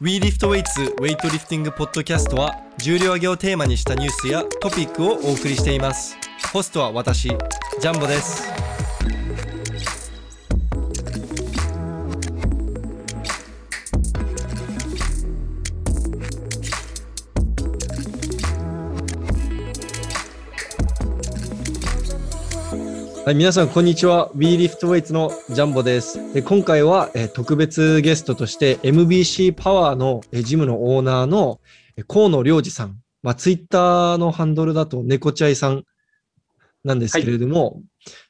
WeLiftWeights ウェイトリフティングポッドキャストは重量挙げをテーマにしたニュースやトピックをお送りしています。ホストは私ジャンボです。はい、皆さん、こんにちは。WeLiftWeights のジャンボです。で今回は、えー特別ゲストとして、MBC パワーの、えージムのオーナーの、えー河野良二さん。まあ、ツイッターのハンドルだと、猫ちゃいさんなんですけれども、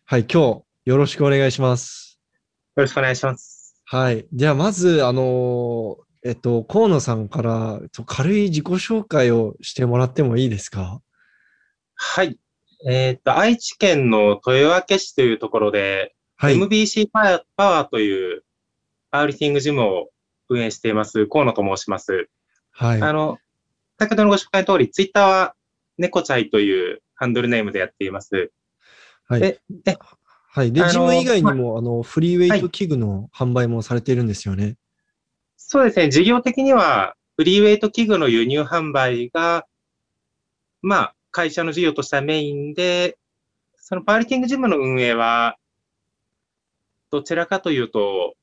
はい、今日、よろしくお願いします。よろしくお願いします。はい。では、まず、あのーえっと、河野さんから、軽い自己紹介をしてもらってもいいですか？はい。えっと、愛知県の豊明市というところで、はい。MBC パワーパワーというパワーリフティングジムを運営しています、河野と申します。はい。あの、先ほどのご紹介の通り、ツイッターは猫ちゃいというハンドルネームでやっています。はい。でではい。で、ジム以外にも、あの、フリーウェイト器具の販売もされているんですよね。そうですね、事業的には、フリーウェイト器具の輸入販売が、まあ、会社の事業としてはメインで、そのパワーリフティングジムの運営は、どちらかというと、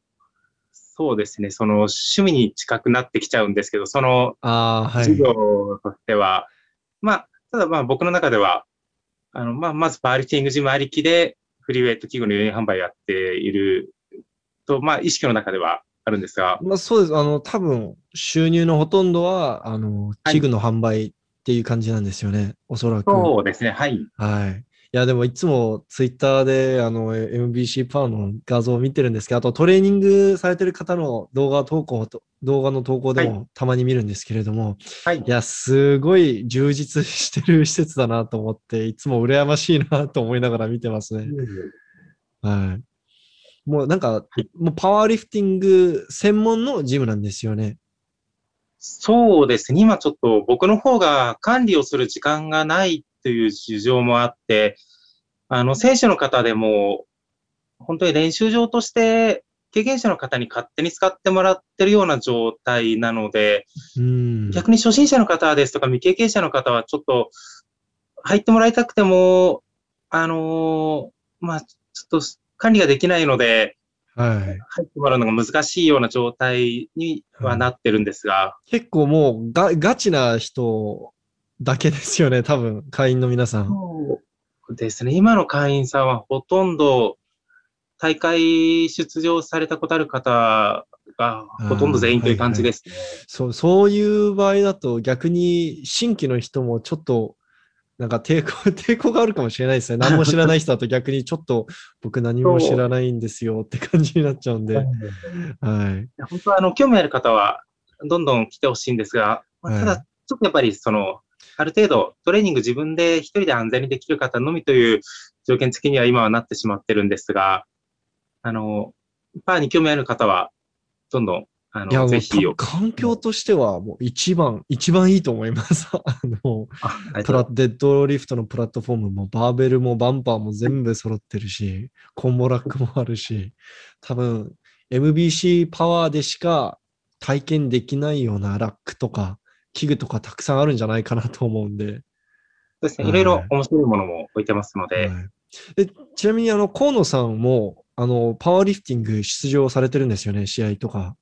そうですね、その趣味に近くなってきちゃうんですけど、その。事業としては、まあ、ただまあ僕の中では、あの、まあ、まずパワーリフティングジムありきで、フリーウェイト器具の輸入販売をやっていると、まあ、意識の中ではあるんですが、まあ、そうです。あの、多分、収入のほとんどは、あの、はい器具の販売っていう感じなんですよね。おそらく。そうですね、はい。はい。いや、でもいつもツイッターで、あの、MBC パワーの画像を見てるんですけど、あとトレーニングされてる方の動画投稿と、動画の投稿ではもたまに見るんですけれども、はいい、。や、すごい充実してる施設だなと思って、いつも羨ましいなと思いながら見てますね。はい。もうなんか、もうパワーリフティング専門のジムなんですよね。そうですね。今ちょっと僕の方が管理をする時間がないという事情もあって、あの、選手の方でも、本当に練習場として、経験者の方に勝手に使ってもらってるような状態なので、うん。逆に初心者の方ですとか未経験者の方はちょっと入ってもらいたくても、あのーまあ、ちょっと管理ができないので、はい。入ってもらうのが難しいような状態にはなってるんですが、結構もうガガチな人だけですよね、多分、会員の皆さん。そうですね。今の会員さんはほとんど大会出場されたことある方がほとんど全員という感じですね。そう、そういう場合だと逆に新規の人もちょっとなんか抵抗、抵抗があるかもしれないですね。何も知らない人だと逆にちょっと僕何も知らないんですよって感じになっちゃうんで。はい。本当はあの興味ある方はどんどん来てほしいんですが、ただちょっとやっぱりその、ある程度トレーニング自分で一人で安全にできる方のみという条件付きには今はなってしまってるんですが、あの、パーに興味ある方は、どんどん、あいや、の、ぜひ環境としてはもう一番、一番いいと思います。あの、あプラデッドリフトのプラットフォームもバーベルもバンパーも全部揃ってるし、コンボラックもあるし、多分 MBC パワーでしか体験できないようなラックとか器具とかたくさんあるんじゃないかなと思うんで。そうですね。はいいろいろ面白いものも置いてますので、はいでちなみにあの河野さんもあのパワーリフティング出場されてるんですよね、試合とか。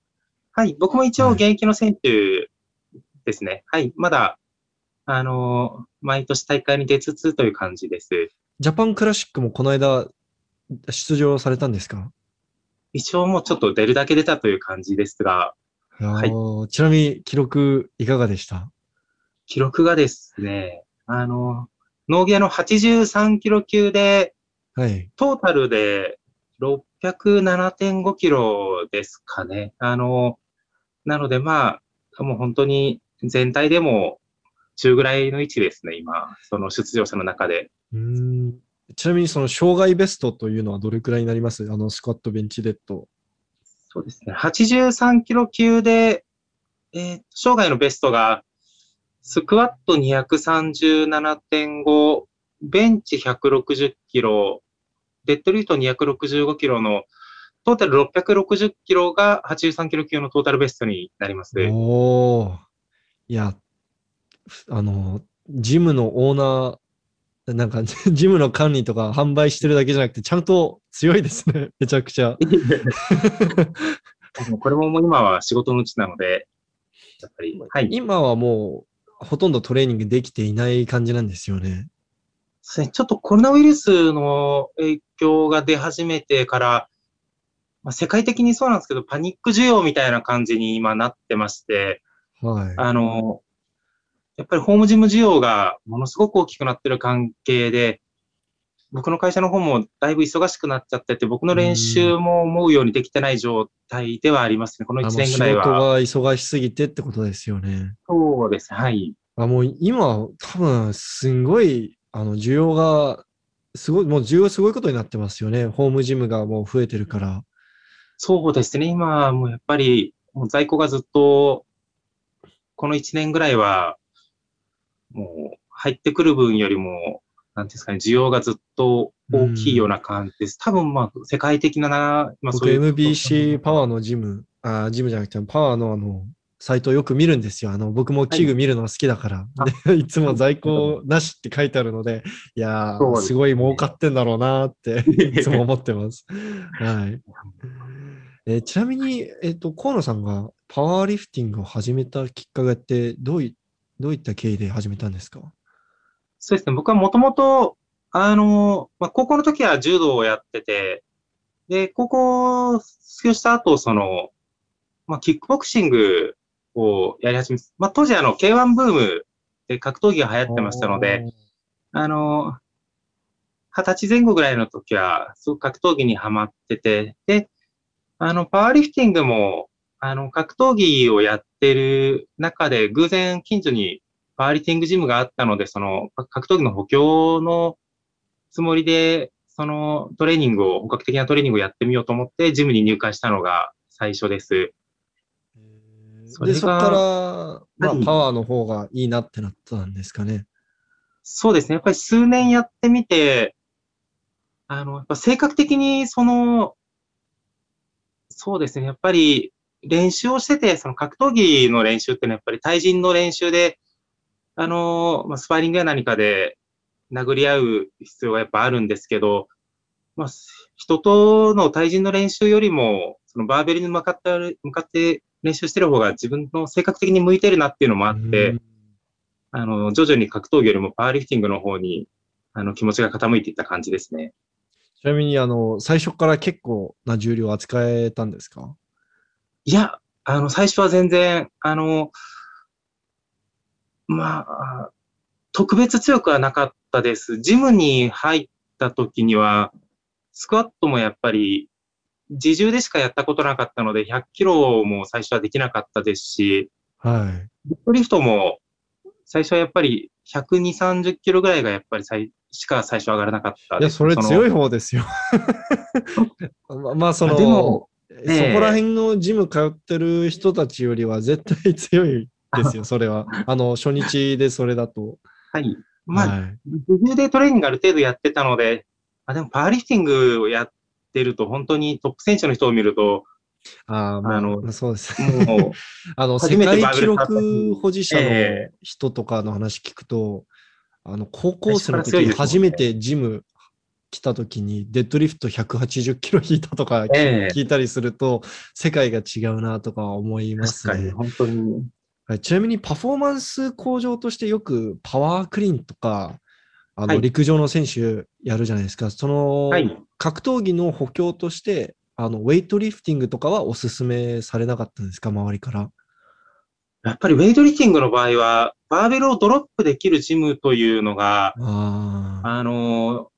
はい。僕も一応はい現役の選手ですね。はい。まだ、あの、毎年大会に出つつという感じです。ジャパンクラシックもこの間出場されたんですか？一応もうちょっと出るだけ出たという感じですが、あーちなみに記録いかがでした？記録がですね、あの、農芸の83キロ級で、はい。トータルで607.5キロですかね。あの、なのでまあ、もう本当に全体でも中ぐらいの位置ですね、今、その出場者の中で。うーんちなみにその障害ベストというのはどれくらいになります？あのスクワット、ベンチ、デッド。そうですね。83キロ級で、えー、生涯のベストが、スクワット237.5、ベンチ160キロ、デッドリフト265キロのトータル660キロが83キロ級のトータルベストになります。おー。いや、あの、ジムのオーナー、なんか、ジムの管理とか販売してるだけじゃなくて、ちゃんと強いですね。めちゃくちゃ。これももう今は仕事のうちなので、やっぱり、はい。今はもう、ほとんどトレーニングできていない感じなんですよねちょっとコロナウイルスの影響が出始めてから、まあ、世界的にそうなんですけど、パニック需要みたいな感じに今なってまして、はい。あの、やっぱりホームジム需要がものすごく大きくなってる関係で、僕の会社の方もだいぶ忙しくなっちゃってて、僕の練習も思うようにできてない状態ではありますね。この1あの仕年ぐらい事は。が忙しすぎてってことですよね。そうです。はい。あ、もう今、多分、すんごい、あの、需要が、すごい、もう需要すごいことになってますよね。ホームジムがもう増えてるから。そうですね。今はもうやっぱり、もう在庫がずっと、この1年ぐらいは、もう入ってくる分よりも、なんですかね、需要がずっと大きいような感じです。多分まあ、世界的なな、まあ僕、MBC パワーのジム、あ、ジムじゃなくて、パワーのあの、サイトよく見るんですよ。あの、僕も器具見るの好きだから。で、いつも在庫なしって書いてあるので、いやー、そうですすごい儲かってんだろうなーって、いつも思ってます。はい。えーちなみに、えっ、と、河野さんがパワーリフティングを始めたきっかけって、どうい、どういった経緯で始めたんですか？そうですね。僕はもともと、あの、まあ、高校の時は柔道をやってて、で、高校卒業した後、その、まあ、キックボクシングをやり始め、まあ、当時あの、K1 ブームで格闘技が流行ってましたので、、あの、二十歳前後ぐらいの時は、すごく格闘技にハマってて、で、あの、パワーリフティングも、あの、格闘技をやってる中で、偶然近所にパワーリフティングジムがあったので、その、か格闘技の補強のつもりで、そのトレーニングを、本格的なトレーニングをやってみようと思って、ジムに入会したのが最初です。それで、がそこから、まあは、いパワーの方がいいなってなったんですかね。そうですね。やっぱり数年やってみて、あの、やっぱ性格的に、その、そうですね。やっぱり練習をしてて、その格闘技の練習ってのはやっぱり対人の練習で、あの、まあ、スパーリングや何かで殴り合う必要がやっぱあるんですけど、まあ、人との対人の練習よりも、そのバーベルに向かって、向かって練習してる方が自分の性格的に向いてるなっていうのもあって、うんあの、徐々に格闘技よりもパワーリフティングの方に、あの、気持ちが傾いていった感じですね。ちなみに、あの、最初から結構な重量扱えたんですか？いや、あの、最初は全然、あの、まあ、特別強くはなかったです。ジムに入った時には、スクワットもやっぱり、自重でしかやったことなかったので、100キロも最初はできなかったですし、はい。リフトも、最初はやっぱり120、30キロぐらいがやっぱり最しか最初上がらなかったいや。それ強いの方ですよ。ままあ、その、あでもそこら辺のジム通ってる人たちよりは絶対強いですよ、それは。あの、初日でそれだと。はい。まあ、はい。でトレーニングある程度やってたので、あでもパワーリフティングをやってると、本当にトップ選手の人を見ると、ああ、あのまあそうです。もう、あの、初世界記録保持者のえ人とかの話聞くと、あの、高校生の時最初めてジム来た時にデッドリフト180キロ引いたとか聞いたりすると、世界が違うなとか思います確かに、ね。本当に。はい、ちなみにパフォーマンス向上としてよくパワークリーンとか、あのはい陸上の選手やるじゃないですか。その、はい。格闘技の補強として、あのウェイトリフティングとかはおすすめされなかったんですか、周りから。やっぱりウェイトリフティングの場合は、バーベルをドロップできるジムというのが、あの、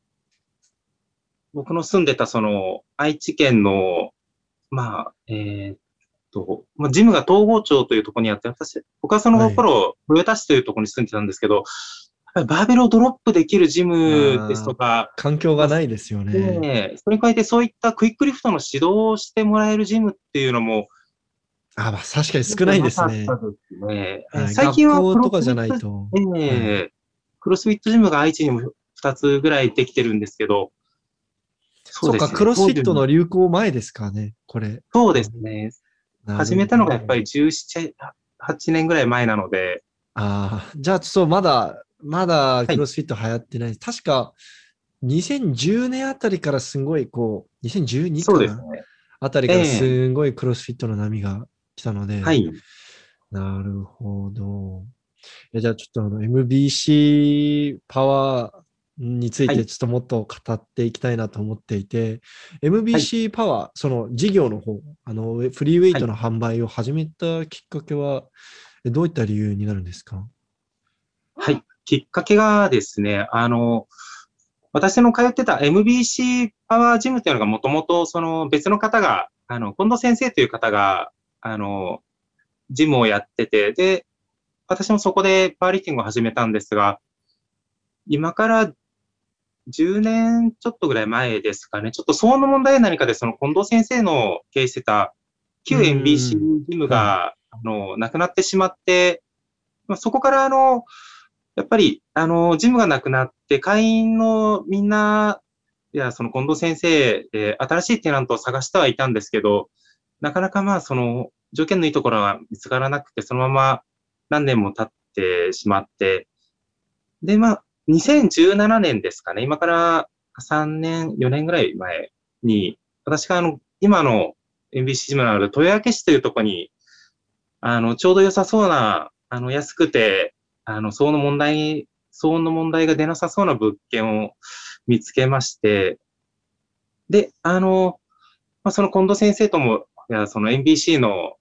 僕の住んでたその愛知県の、まあ、えーっと、まあ、ジムが東郷町というところにあって、私、僕はその頃、豊田市というところに住んでたんですけど、バーベルをドロップできるジムですとか、環境がないですよね。ね、それに加えてそういったクイックリフトの指導をしてもらえるジムっていうのも、あ、まあ、確かに少ないですね。最近は学校とかじゃないと。ええクロスフィットジムが愛知にも2つぐらいできてるんですけど、そうか、クロスフィットの流行前ですかね、これ。そうですね。始めたのがやっぱり17、8年ぐらい前なので。ああ、じゃあ、そう、まだ、まだクロスフィット流行ってない。はい、確か、2010年あたりからすごい、こう、2012かな？ね。あたりからすごいクロスフィットの波が来たので。はい。なるほど。じゃあちょっとあの MBC パワーについてちょっともっと語っていきたいなと思っていて、はい、MBC パワー、その事業の方、あのフリーウェイトの販売を始めたきっかけは、どういった理由になるんですか？はい、きっかけがですね、あの、私の通ってた MBC パワージムというのがもともとその別の方が、あの、近藤先生という方が、あの、ジムをやってて、で、私もそこでパワーリフティングを始めたんですが、今から10年ちょっとぐらい前ですかね、ちょっと騒音の問題何かで、その近藤先生の経営してた旧 MBC ジムが、あの、なくなってしまって、まあ、そこからあの、やっぱり、あの、ジムがなくなって、会員のみんな、いや、その近藤先生で、新しいテナントを探してはいたんですけど、なかなかまあ、その、条件のいいところは見つからなくて、そのまま何年も経ってしまって、で、まあ、2017年ですかね、今から3年、4年ぐらい前に、私があの、今の NBC ジムのある豊明市というところに、あの、ちょうど良さそうな、あの、安くて、あの、騒音の問題、騒音の問題が出なさそうな物件を見つけまして、で、あの、まあ、その近藤先生とも、いや、その NBC の、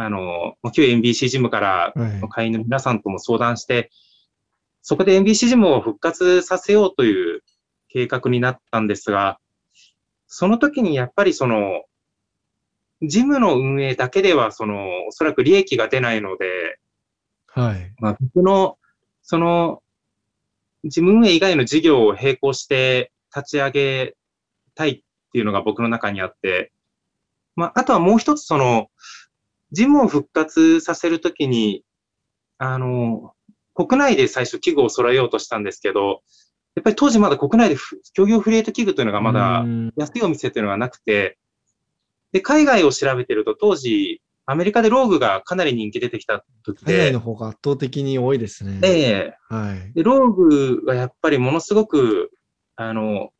あの、旧 NBC ジムから会員の皆さんとも相談して、はいそこで NBC ジムを復活させようという計画になったんですが、その時にやっぱりその、ジムの運営だけでは、その、おそらく利益が出ないので、はい。まあ、僕の、その、事務運営以外の事業を並行して立ち上げたいっていうのが僕の中にあって、まあ、あとはもう一つ、その、ジムを復活させるときに、あの、国内で最初器具を揃えようとしたんですけど、やっぱり当時まだ国内で競技フリエイト器具というのがまだ安いお店というのがなくて、で、海外を調べてると当時、アメリカでローグがかなり人気出てきた時で。海外の方が圧倒的に多いですね。ええはい。で、ローグはやっぱりものすごく、あの、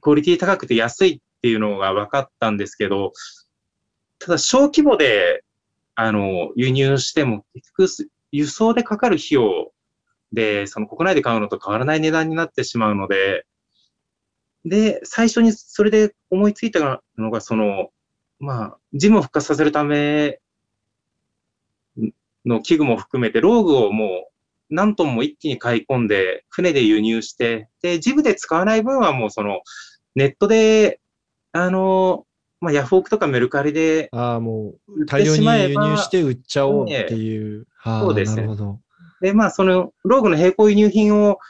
クオリティ高くて安いっていうのが分かったんですけど、ただ小規模で、あの、輸入しても、結局輸送でかかる費用で、その国内で買うのと変わらない値段になってしまうので、で、最初にそれで思いついたのが、その、まあ、ジムを復活させるための器具も含めて、ローグをもう何トンも一気に買い込んで、船で輸入して、で、ジムで使わない分はもうその、ネットで、あの、まあ、ヤフオクとかメルカリで、ああ、もう、大量に輸入して売っちゃおうっていう。そうですね。なるほど。で、まあ、その、ローグの並行輸入品を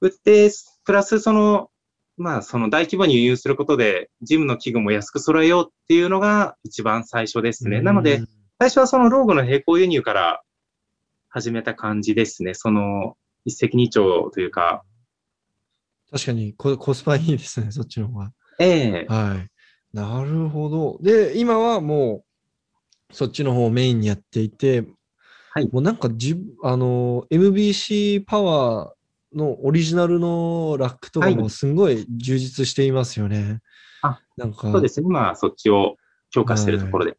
売って、プラスその、まあ、その大規模に輸入することで、ジムの器具も安く揃えようっていうのが一番最初ですね。なので、最初はそのローグの並行輸入から始めた感じですね。その、一石二鳥というか。確かにコ、コスパいいですね、そっちの方が。ええはい。なるほど。で、今はもう、そっちの方をメインにやっていて、はい。もうなんかじ、あの、MBC パワーのオリジナルのラックとかもすごい充実していますよね。あ、なんか。そうですね。今、そっちを強化してるところで。はい、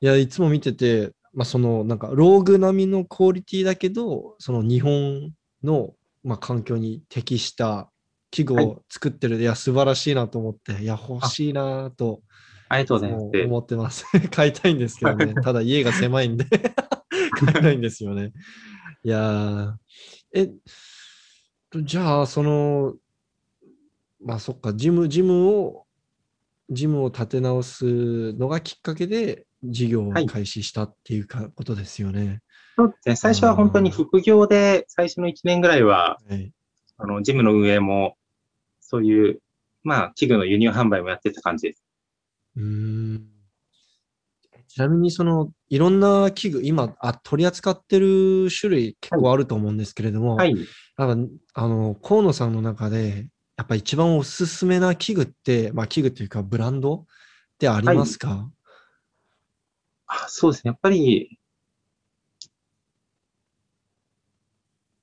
いや、いつも見てて、まあ、その、なんか、ローグ並みのクオリティだけど、その日本の、まあ、環境に適した器具を作ってる、はい、いや、素晴らしいなと思って、いや、欲しいなと。ありがとうございます。思ってます。買いたいんですけどね。ただ家が狭いんで 買えないんですよね。いやえ、じゃあ、その、まあそっか、ジム、ジムを、ジムを立て直すのがきっかけで事業を開始したっていうか、ことですよね。そうですね。最初は本当に副業で、最初の1年ぐらいは、はい、あの、ジムの運営も、そういう、まあ、器具の輸入販売もやってた感じです。うん。ちなみに、その、いろんな器具、今あ、取り扱ってる種類結構あると思うんですけれども、はい。なんかあの、河野さんの中で、やっぱ一番おすすめな器具って、まあ器具っていうかブランドってありますか、あそうですね。やっぱり、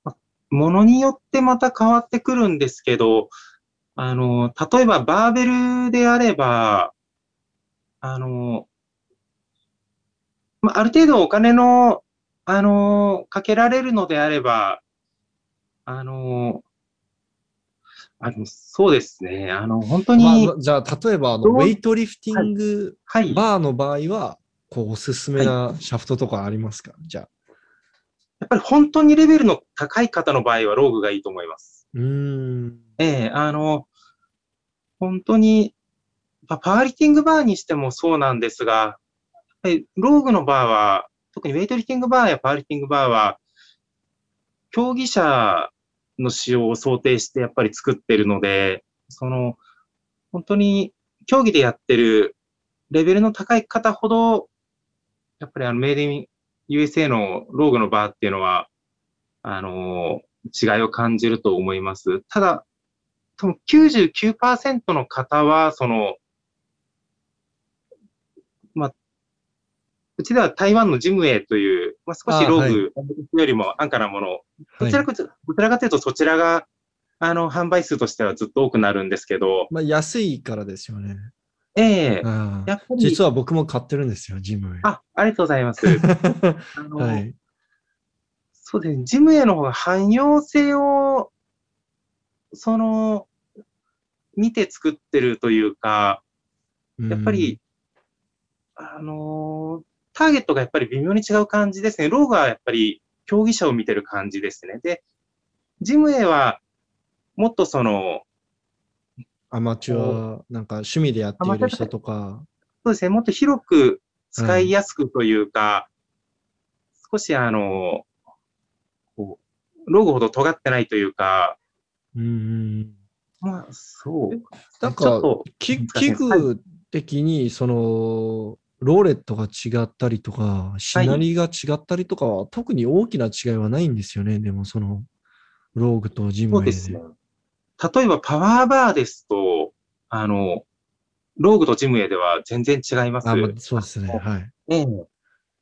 まものによってまた変わってくるんですけど、あの、例えばバーベルであれば、あの、まあ、ある程度お金の、あの、かけられるのであれば、あの、あの、そうですね。あの、本当に、まあ、じゃあ、例えばあの、ウェイトリフティングはい。バーの場合は、こう、おすすめなシャフトとかありますか、じゃあ。やっぱり本当にレベルの高い方の場合はローグがいいと思います。うーん。ええ、あの、本当に、まあパワーリフティングバーにしてもそうなんですが、やっぱりローグのバーは、特にウェイトリフティングバーやパワーリフティングバーは、競技者の使用を想定してやっぱり作ってるので、その、本当に競技でやってるレベルの高い方ほど、やっぱりあの、メイデイン USA のローグのバーっていうのは、あの、違いを感じると思います。ただ、多分99%の方は、その、まあ、うちでは台湾のジムウェイという、まあ、少しローグよりも安価なものを、どちらかというと、どちらかというとそちらが、あの、販売数としてはずっと多くなるんですけど、まあ、安いからですよね。ええああやっぱり、実は僕も買ってるんですよ、ジムへ。あ、ありがとうございます。あの、はい。そうですね、ジムへの方が汎用性を、その、見て作ってるというか、やっぱり、あのーターゲットがやっぱり微妙に違う感じですね。ローガはやっぱり競技者を見てる感じですね。で、ジム A はもっとその、うん、アマチュア、なんか趣味でやっている人とか。そうですね、もっと広く使いやすくというか、少しあの、ロゴほど尖ってないというか、うん。まあ、そう。なんか器具的に、その、ローレットが違ったりとか、しなりが違ったりとかは、特に大きな違いはないんですよね。でも、その、ローグとジムウェイで。そうですね。例えばパワーバーですと、あの、ローグとジムウェイでは全然違います。あ、まあ、そうですね。はい。ええ。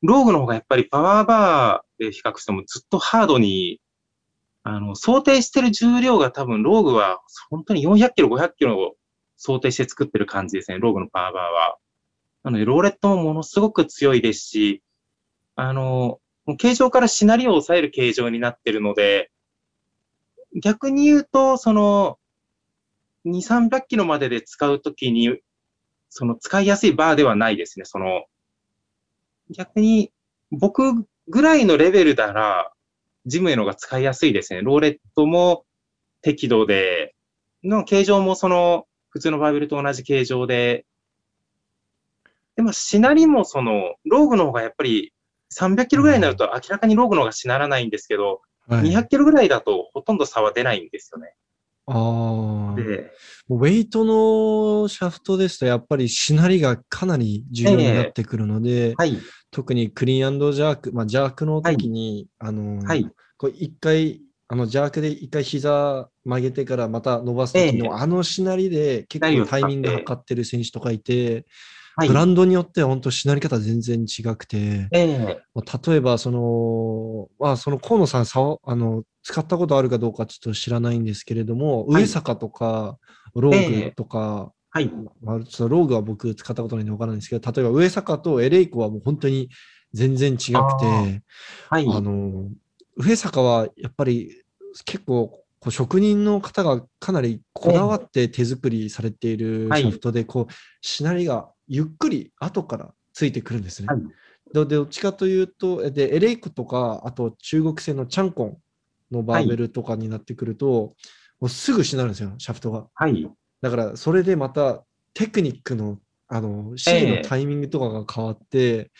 ローグの方がやっぱりパワーバーで比較してもずっとハードに、あの、想定してる重量が多分ローグは本当に400キロ、500キロを想定して作ってる感じですね、ローグのパーバーは。なので、ローレットもものすごく強いですし、あの、形状からシナリオを抑える形状になってるので、逆に言うと、その、2、300キロまでで使うときに、その使いやすいバーではないですね。その、逆に、僕ぐらいのレベルなら、ジムへのが使いやすいですね。ローレットも適度で、の形状もその、普通のバーベルと同じ形状で、でも、しなりもその、ローグの方がやっぱり300キロぐらいになると明らかにローグの方がしならないんですけど、はい、200キロぐらいだとほとんど差は出ないんですよね。ああ。で、ウェイトのシャフトですと、やっぱりしなりがかなり重要になってくるので、はい、特にクリーンジャーク、まあ、ジャークの時に、あの、はい、こう一回、あの、ジャークで一回膝曲げてからまた伸ばす時の、ええ。あのしなりで結構タイミング測ってる選手とかいて、はい。ブ、ランドによっては本当しなり方全然違くて、ええ。まあ例えばその、まあその河野さんさわあの、使ったことあるかどうかちょっと知らないんですけれども、はい。上坂とか、ローグとか、はい、まあ、ちょっとローグは僕使ったことないんでわからないんですけど、例えば上坂とエレイコはもう本当に全然違くて、はい、あの、上坂はやっぱり結構こう職人の方がかなりこだわって手作りされているはい。シャフトで、こう、しなりがゆっくり後からついてくるんですね。はいでどっちかというと、えで、エレイクとか、あと中国製のチャンコンのバーベルとかになってくると、もうすぐしなるんですよ、シャフトが。はい、だから、それでまたテクニックの、あの、指示のタイミングとかが変わって、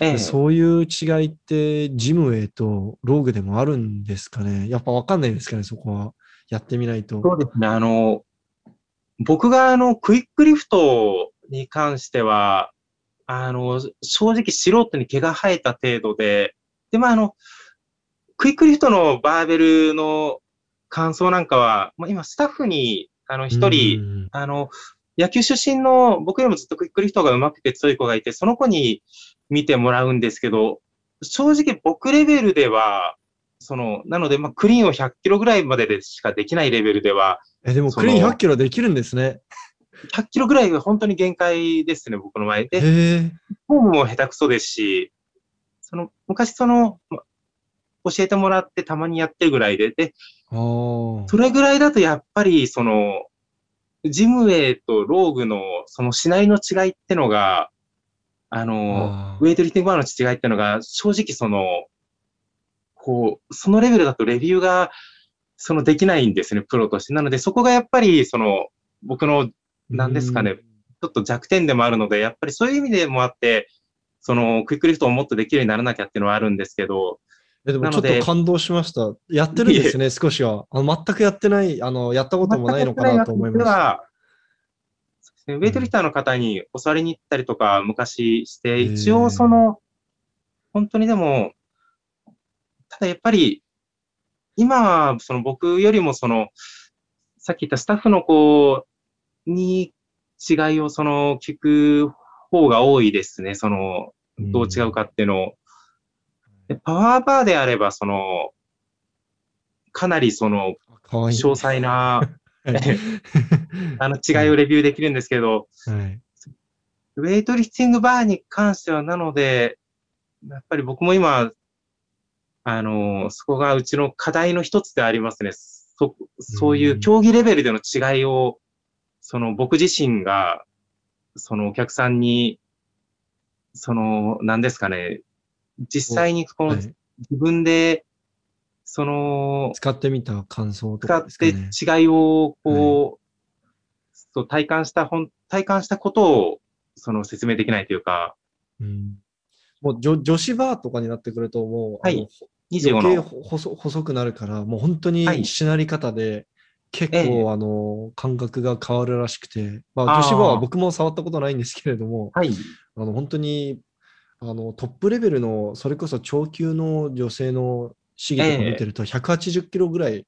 ええそういう違いって、ジムウェイとローグでもあるんですかね。やっぱわかんないですかね、そこは。やってみないと。そうですね。あの、僕があの、クイックリフトに関しては、あの、正直素人に毛が生えた程度で、で、まあ、あの、クイックリフトのバーベルの感想なんかは、まあ、今スタッフにあの、一人、うんあの、野球出身の僕よりもずっとクイックリフトが上手くて強い子がいて、その子に見てもらうんですけど、正直僕レベルでは、その、なので、まあ、クリーンを100キロぐらいまででしかできないレベルでは、え、でもクリーン100キロできるんですね。100キロぐらいが本当に限界ですね、僕の前で。フォームも下手くそですし、その、昔その、ま教えてもらってたまにやってるぐらいで、で。それぐらいだとやっぱり、その、ジムウェイとローグの、そのしないの違いってのが、あの、ウェイトリフティングバーの違いってのが、正直その、こう、そのレベルだとレビューが、そのできないんですね、プロとして。なので、そこがやっぱり、その、僕のなんですかねうんちょっと弱点でもあるので、やっぱりそういう意味でもあって、その、クイックリフトをもっとできるようにならなきゃっていうのはあるんですけど、えでもちょっと感動しました。やってるんですね、少しは。あの全くやってない、あの、やったこともないのかなと思います。全くやってないわそうですねウェイトリフターの方に教わりに行ったりとか昔して、一応その、本当にでも、ただやっぱり、今はその僕よりもその、さっき言ったスタッフの子に違いをその聞く方が多いですね。その、どう違うかっていうのを。でパワーバーであれば、その、かなりその。詳細な、はいあの違いをレビューできるんですけど、はい。ウェイトリフティングバーに関しては、なので、やっぱり僕も今、あの、そこがうちの課題の一つでありますね。そ、そういう競技レベルでの違いを、その僕自身が、そのお客さんに、その、何ですかね、実際にこのはい。自分で、その、使ってみた感想と使っかですかてね。違いを、こう、そう体感した本、体感したことを、その説明できないというか、うん。もう女女子バーとかになってくると、もう、はい。あの。25余計の。細細くなるから、もう本当はい。にしなり方で、結え構、あの、感覚が変わるらしくて、まあ、女子バーは僕も触ったことないんですけれども、はい。あの、本当に、あの、トップレベルの、それこそ長級の女性の試技とか見てると、180キロぐらい、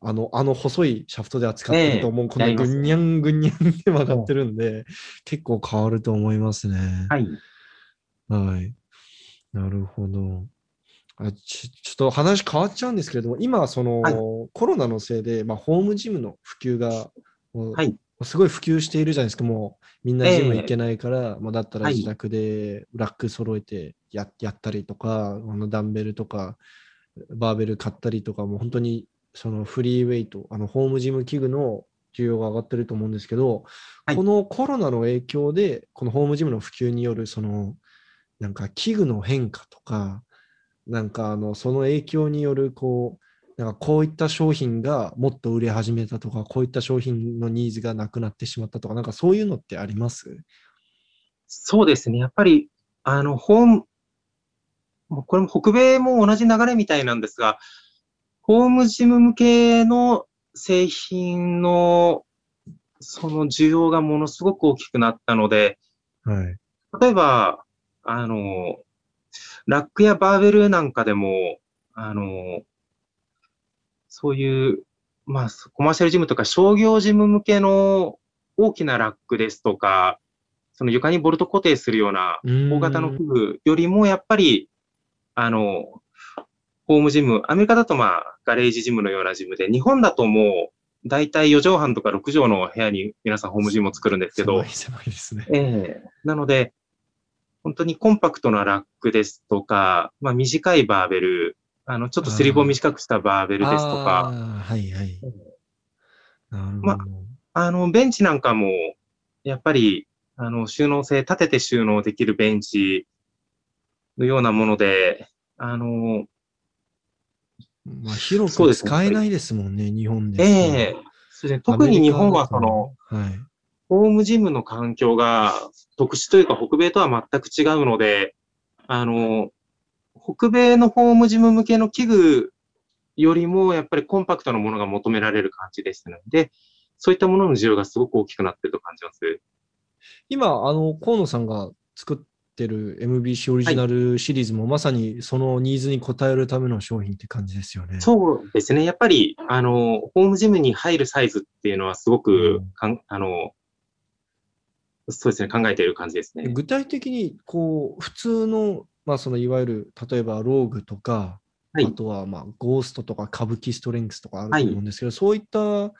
あの、あの細いシャフトで扱ってると、ええもうこんなやりますぐんにゃんぐんにゃんって曲がってるんで、結構変わると思いますね。はい。はい。なるほど。あちちょっと話変わっちゃうんですけれども、今、その、はい。コロナのせいで、まあ、ホームジムの普及が、はい。すごい普及しているじゃないですか、もうみんなジムええ行けないから、まあ、だったらはい。自宅でラック揃えてややったりとか、あのダンベルとか、バーベル買ったりとか、もう本当にそのフリーウェイト、あのホームジム器具の需要が上がってると思うんですけど、はい。このコロナの影響で、このホームジムの普及による、その、なんか器具の変化とか、なんかあの、その影響による、こう、なんかこういった商品がもっと売れ始めたとか、こういった商品のニーズがなくなってしまったとか、なんかそういうのってあります？そうですね。やっぱり、あの、ホこれも北米も同じ流れみたいなんですが、ホームジム向けの製品の、その需要がものすごく大きくなったので、はい。例えば、あの、ラックやバーベルなんかでも、あの、そういう、まあ、コマーシャルジムとか商業ジム向けの大きなラックですとか、その床にボルト固定するような大型の器具よりも、やっぱり、あの、ホームジム、アメリカだとまあ、ガレージジムのようなジムで、日本だともう、だいたい4畳半とか6畳の部屋に皆さんホームジムを作るんですけど狭い、狭いですね。ええなので、本当にコンパクトなラックですとか、まあ短いバーベル、あの、ちょっとスリーブを短くしたバーベルですとか、あーはいはい。なるほど。まあの、ベンチなんかも、やっぱり、あの、収納性、立てて収納できるベンチのようなもので、あの、まあ、広く使えないですもんね、日本で。ええそうですね、特に日本はその、はい。ホームジムの環境が特殊というか北米とは全く違うので、あの、北米のホームジム向けの器具よりもやっぱりコンパクトなものが求められる感じですので、そういったものの需要がすごく大きくなってると感じます。今、あの、河野さんが作っってる MBC オリジナルシリーズもまさにそのニーズに応えるための商品って感じですよね。そうですね。やっぱり、あの、ホームジムに入るサイズっていうのはすごくかん、あの、そうですね、考えている感じですね。具体的に、こう、普通の、まあ、そのいわゆる、例えばローグとか、はいあとは、まあ、ゴーストとか歌舞伎ストレングスとかあると思うんですけど、そういったも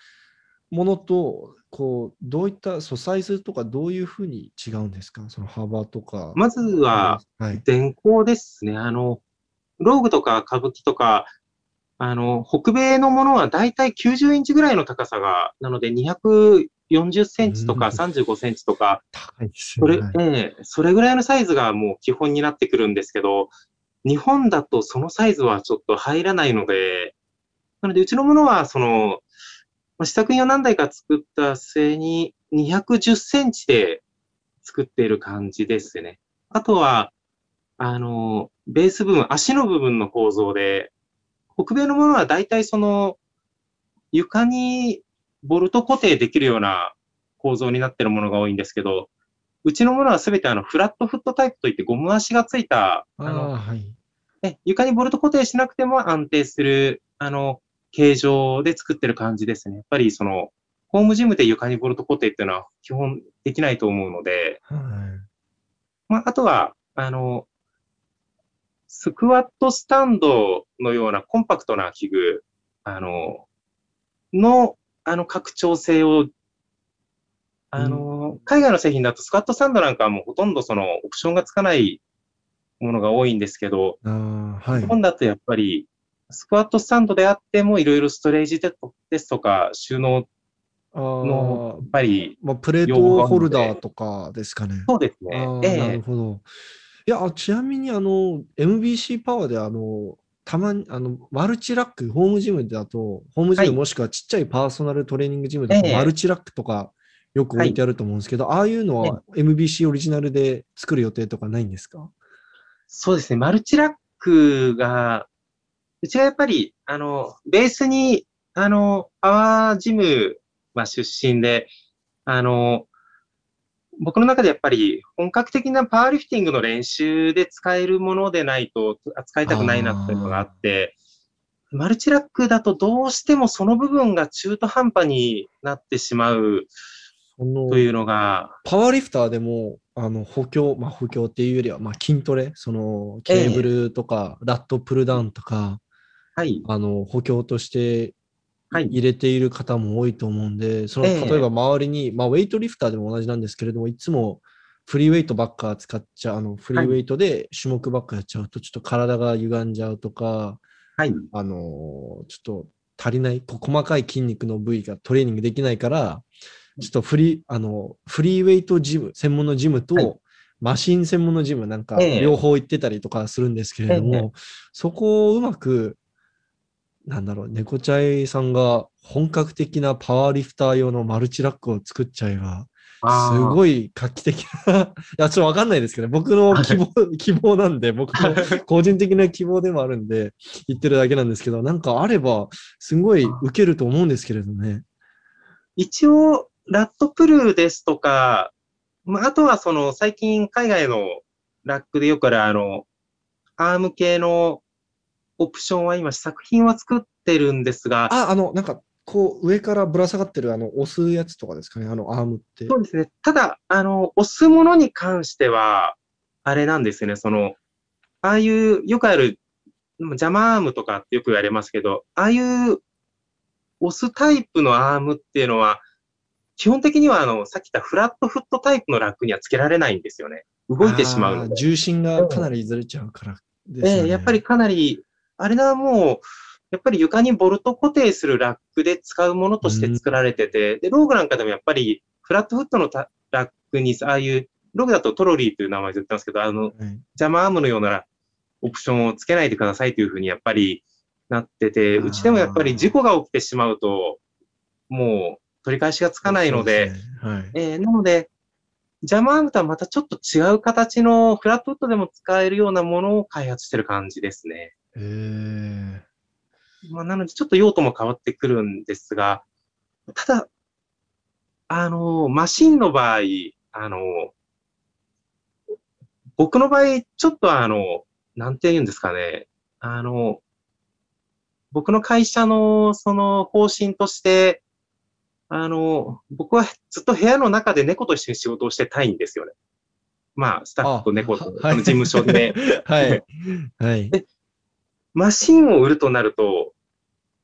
のと、こう、どういった、サイズとかどういうふうに違うんですか？その幅とか。まずは、はい。電光ですね。あの、ローグとか歌舞伎とか、あの、北米のものはだいたい90インチぐらいの高さが、なので240センチとかうん。35センチとか、高いですそれ、ええそれぐらいのサイズがもう基本になってくるんですけど、日本だとそのサイズはちょっと入らないので、なのでうちのものはその、まあ試作品を何台か作った末に210センチで作っている感じですね。あとは、あの、ベース部分、足の部分の構造で、北米のものは大体その、床にボルト固定できるような構造になっているものが多いんですけど、うちのものはすべてあの、フラットフットタイプといってゴム足がついた、ああの、あ、はい。ね床にボルト固定しなくても安定する、あの、形状で作ってる感じですね。やっぱりその、ホームジムで床にボルト固定っていうのは基本できないと思うので、はい。まあ、あとは、あの、スクワットスタンドのようなコンパクトな器具、あの、の、あの、拡張性を、あの、海外の製品だとスクワットスタンドなんかはもうほとんどそのオプションがつかないものが多いんですけど、はい日。本だとやっぱり、スクワットスタンドであってもいろいろストレージですとか収納の、やっ、ぱり、まあ、プレートホルダーとかですかね。そうですね。ああ、えなるえほど。いや、ちなみに、あの、MBC パワーで、あの、たまに、あの、マルチラック、ホームジムだと、ホームジはい。ムもしくはちっちゃいパーソナルトレーニングジムだと、ええ。マルチラックとかよく置いてあると思うんですけど、ああいうのは MBC オリジナルで作る予定とかないんですか？そうですね。マルチラックが、うちはやっぱり、あの、ベースに、あの、パワージム、まあ、出身で、あの、僕の中でやっぱり本格的なパワーリフティングの練習で使えるものでないと扱いたくないなっていうのがあって、マルチラックだとどうしてもその部分が中途半端になってしまうというのが、パワーリフターでも、あの、補強、まあ、補強っていうよりは、まあ、筋トレ、その、ケーブルとか、ラットプルダウンとか、はい、あの、補強としてはい、入れている方も多いと思うんで、その、ええ。例えば周りに、まあ、ウェイトリフターでも同じなんですけれども、いつもフリーウェイトばっか使っちゃう、あの、フリーウェイトで種目ばっかやっちゃうと、ちょっと体が歪んじゃうとか、はい、あの、ちょっと足りない、こ細かい筋肉の部位がトレーニングできないから、ちょっとフリー、あの、フリーウェイトジム、専門のジムと、はい。マシン専門のジムなんかええ。両方行ってたりとかするんですけれども、ええ。そこをうまく、なんだろう、猫ちゃいさんが本格的なパワーリフター用のマルチラックを作っちゃえば、すい。ごい画期的な、いや、ちょっとわかんないですけど、僕の希望、希望なんで、僕の 個人的な希望でもあるんで、言ってるだけなんですけど、なんかあれば、すごい受けると思うんですけれどね。一応、ラットプルですとか、まあ、あとはその最近海外のラックでよくあるあの、アーム系のオプションは今試作品は作ってるんですが、あ、あの、なんか、こう、上からぶら下がってる、あの、押すやつとかですかね、あの、アームって。そうですね。ただ、あの、押すものに関しては、あれなんですよね、その、ああいう、よくある、ジャマーアームとかってよく言われますけど、ああいう押すタイプのアームっていうのは、基本的にはあの、さっき言ったフラットフットタイプのラックにはつけられないんですよね。動いてしまうので。重心がかなりずれちゃうからですよね。ええやっぱりかなり、あれはもう、やっぱり床にボルト固定するラックで使うものとして作られてて、で、ローグなんかでもやっぱり、フラットフットのタラックに、ああいう、ローグだとトロリーという名前で言ってますけど、あの、はいジャマーアームのようなオプションをつけないでくださいというふうにやっぱりなってて、うちでもやっぱり事故が起きてしまうと、もう取り返しがつかないので、そうすねはい。えーなので、ジャマーアームとはまたちょっと違う形のフラットフットでも使えるようなものを開発してる感じですね。えーまあ、なのでちょっと用途も変わってくるんですが、ただ、あの、マシンの場合、あの、僕の場合、ちょっとあの、なんて言うんですかね。あの、僕の会社のその方針として、あの、僕はずっと部屋の中で猫と一緒に仕事をしてたいんですよね。まあ、スタッフと猫と、あその事務所で。はい。はい。マシンを売るとなると、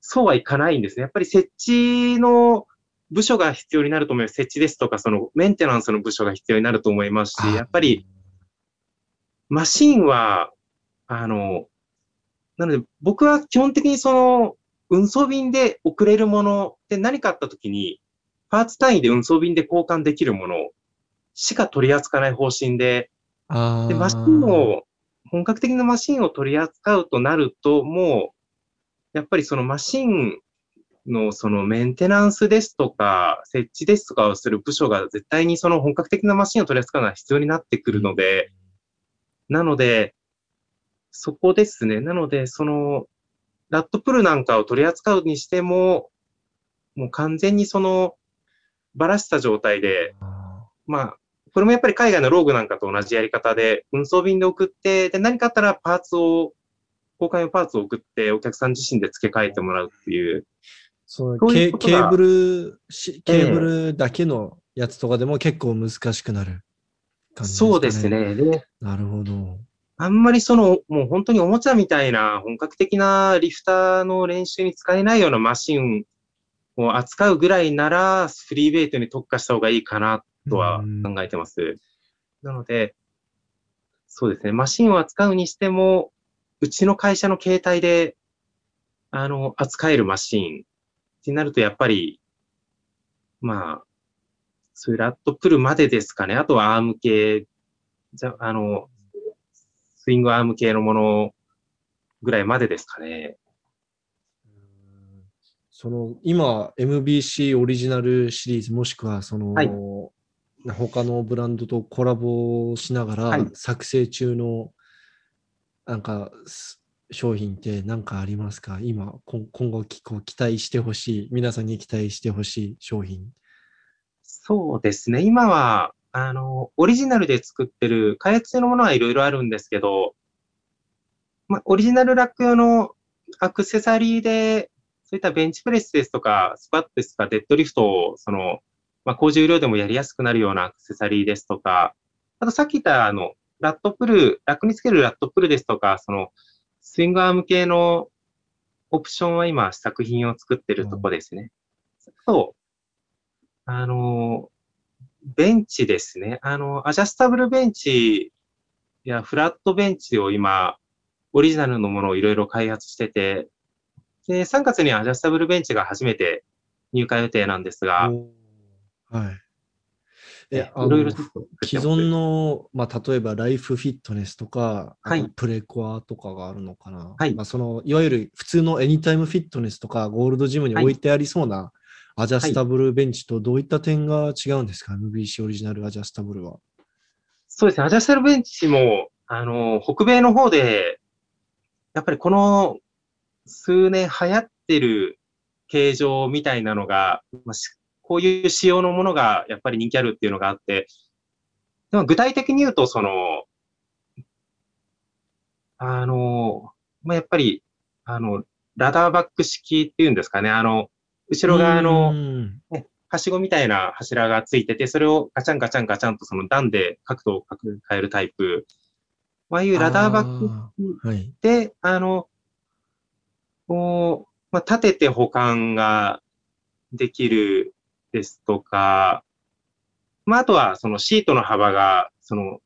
そうはいかないんですね。やっぱり設置の部署が必要になると思います。設置ですとか、そのメンテナンスの部署が必要になると思いますし、やっぱり、マシンは、あの、なので僕は基本的にその運送便で送れるもので何かあった時に、パーツ単位で運送便で交換できるものしか取り扱わない方針で、で、マシンを、本格的なマシンを取り扱うとなると、もう、やっぱりそのマシンのそのメンテナンスですとか、設置ですとかをする部署が絶対にその本格的なマシンを取り扱うのは必要になってくるので、なので、そこですね。なので、その、ラットプルなんかを取り扱うにしても、もう完全にその、ばらした状態で、あまあ、これもやっぱり海外のローグなんかと同じやり方で、運送便で送って、で、何かあったらパーツを、交換用パーツを送って、お客さん自身で付け替えてもらうっていう。そうケーブルし、ケーブルだけのやつとかでも結構難しくなる感じですかね。そうです。ね。で、なるほど。あんまりその、もう本当におもちゃみたいな本格的なリフターの練習に使えないようなマシンを扱うぐらいなら、フリーベイトに特化した方がいいかなとはうん考えてます。なので、そうですね、マシンを扱うにしても、うちの会社の携帯で、あの、扱えるマシンってなると、やっぱり、まあ、そういうラットプルまでですかね。あとはアーム系、じゃ、あの、スイングアーム系のものぐらいまでですかね。その今 MBC オリジナルシリーズもしくはその、はい他のブランドとコラボしながはい。ら作成中のなんかす商品って何かありますか？今今今後きこう期待してほしい。皆さんに期待してほしい商品。そうですね。今は、あの、オリジナルで作ってる、開発中のものはいろいろあるんですけど、まあ、オリジナルラック用のアクセサリーで、そういったベンチプレスですとか、スクワットですとか、デッドリフトを、その、まあ、高重量でもやりやすくなるようなアクセサリーですとか、あとさっき言った、あの、ラットプル、ラックにつけるラットプルですとか、その、スイングアーム系のオプションは今、試作品を作ってるとこですね。と、あの、ベンチですね。あの、アジャスタブルベンチやフラットベンチを今、オリジナルのものをいろいろ開発してて、で、3月にアジャスタブルベンチが初めて入荷予定なんですが、はいえねあの既存の、まあ、例えばライフフィットネスとか、はいプレコアとかがあるのかな。はいまあ、そのいわゆる普通のエニタイムフィットネスとかゴールドジムに置いてありそうなアジャスタブルベンチとどういった点が違うんですか、?MBC オリジナルアジャスタブルは。そうですね、アジャスタブルベンチも、あの、北米の方で、やっぱりこの数年流行ってる形状みたいなのが、まあしこういう仕様のものがやっぱり人気あるっていうのがあって、でも具体的に言うと、その、あの、まあ、やっぱり、あの、ラダーバック式っていうんですかね、あの、後ろ側の、うんはしごみたいな柱がついてて、それをガチャンガチャンガチャンとその段で角度を変えるタイプ。ああいうラダーバックあーはい。で、あの、こう、まあ、立てて保管ができるですとか、まあ、あとはそのシートの幅が、その、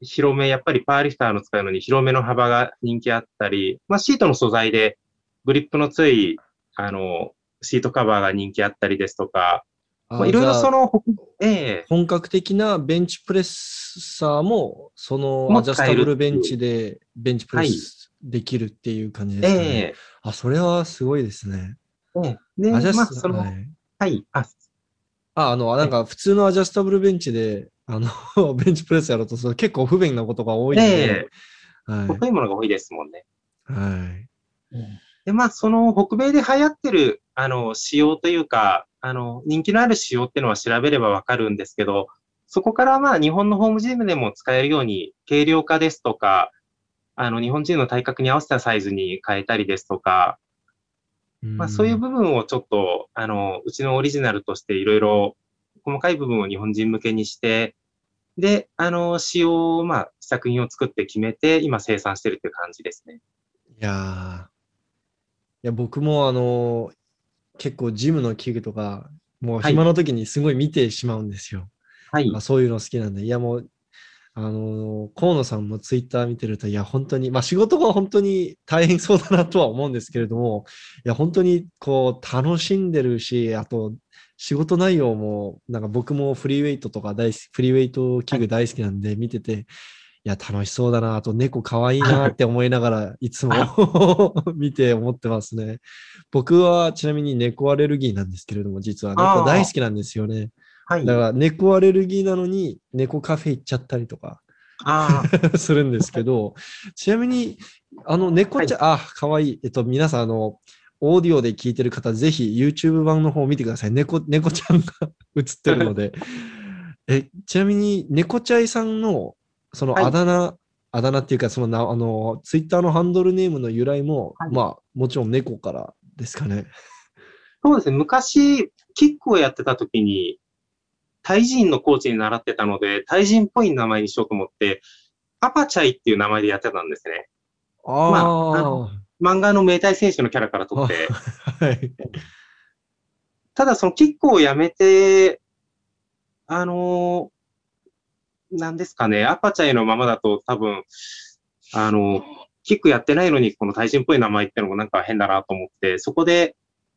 広め、やっぱりパワーリフターの使うのに広めの幅が人気あったり、まあ、シートの素材でグリップの強い、あの、シートカバーが人気あったりですとか、まあ、いろいろその、ええ。本格的なベンチプレッサーも、そのもアジャスタブルベンチでベンチプレスできるっていう感じですかね。えあ、それはすごいですね。ええ。えで、アジャスまあ、その、ははい、い、あ、あ、あの、なんか普通のアジャスタブルベンチで、あの、ベンチプレスやるとそれ結構不便なことが多いんえで、は細いものが多いですもんね。い。はい。で、まあ、その北米で流行ってる、あの、仕様というか、あの、人気のある仕様っていうのは調べればわかるんですけど、そこからまあ日本のホームジムでも使えるように、軽量化ですとか、あの日本人の体格に合わせたサイズに変えたりですとか、まあ、そういう部分をちょっと、あの、うちのオリジナルとしていろいろ細かい部分を日本人向けにして、で、あの、仕様、まあ、作品を作って決めて、今生産してるっていう感じですね。いやいや、僕もあの、結構ジムの器具とか、もう暇の時にすごい見てしまうんですよ。はい。まあ、そういうの好きなんで、いやもう、あの、河野さんもツイッター見てると、いや、本当に、まあ仕事は本当に大変そうだなとは思うんですけれども、いや、本当にこう、楽しんでるし、あと、仕事内容も、なんか僕もフリーウェイトとか大好き、フリーウェイト器具大好きなんで見てて、いや、楽しそうだな、あと猫可愛いなって思いながらいつも 見て思ってますね。僕はちなみに猫アレルギーなんですけれども、実は猫大好きなんですよね。はい。だから猫アレルギーなのに猫カフェ行っちゃったりとか するんですけど、ちなみに、あの猫ちゃん、はい、あ、かわいい。えっと、皆さん、あの、オーディオで聞いてる方、ぜひ YouTube 版の方を見てください。猫、猫ちゃんが 映ってるので。え、ちなみに、猫ちゃいさんの、そのあだ名、はい、あだ名っていうか、そのな、あの、ツイッターのハンドルネームの由来も、はい、まあ、もちろん猫からですかね。そうですね。昔、キックをやってた時に、タイ人のコーチに習ってたので、タイ人っぽい名前にしようと思って、アパチャイっていう名前でやってたんですね。あ、まあ、漫画の名対選手のキャラから取って。はい、ただ、そのキックをやめて、あのー、なんですかね、アパチャイのままだと多分、あのー、キックやってないのに、この対人っぽい名前ってのもなんか変だなと思って、そこで、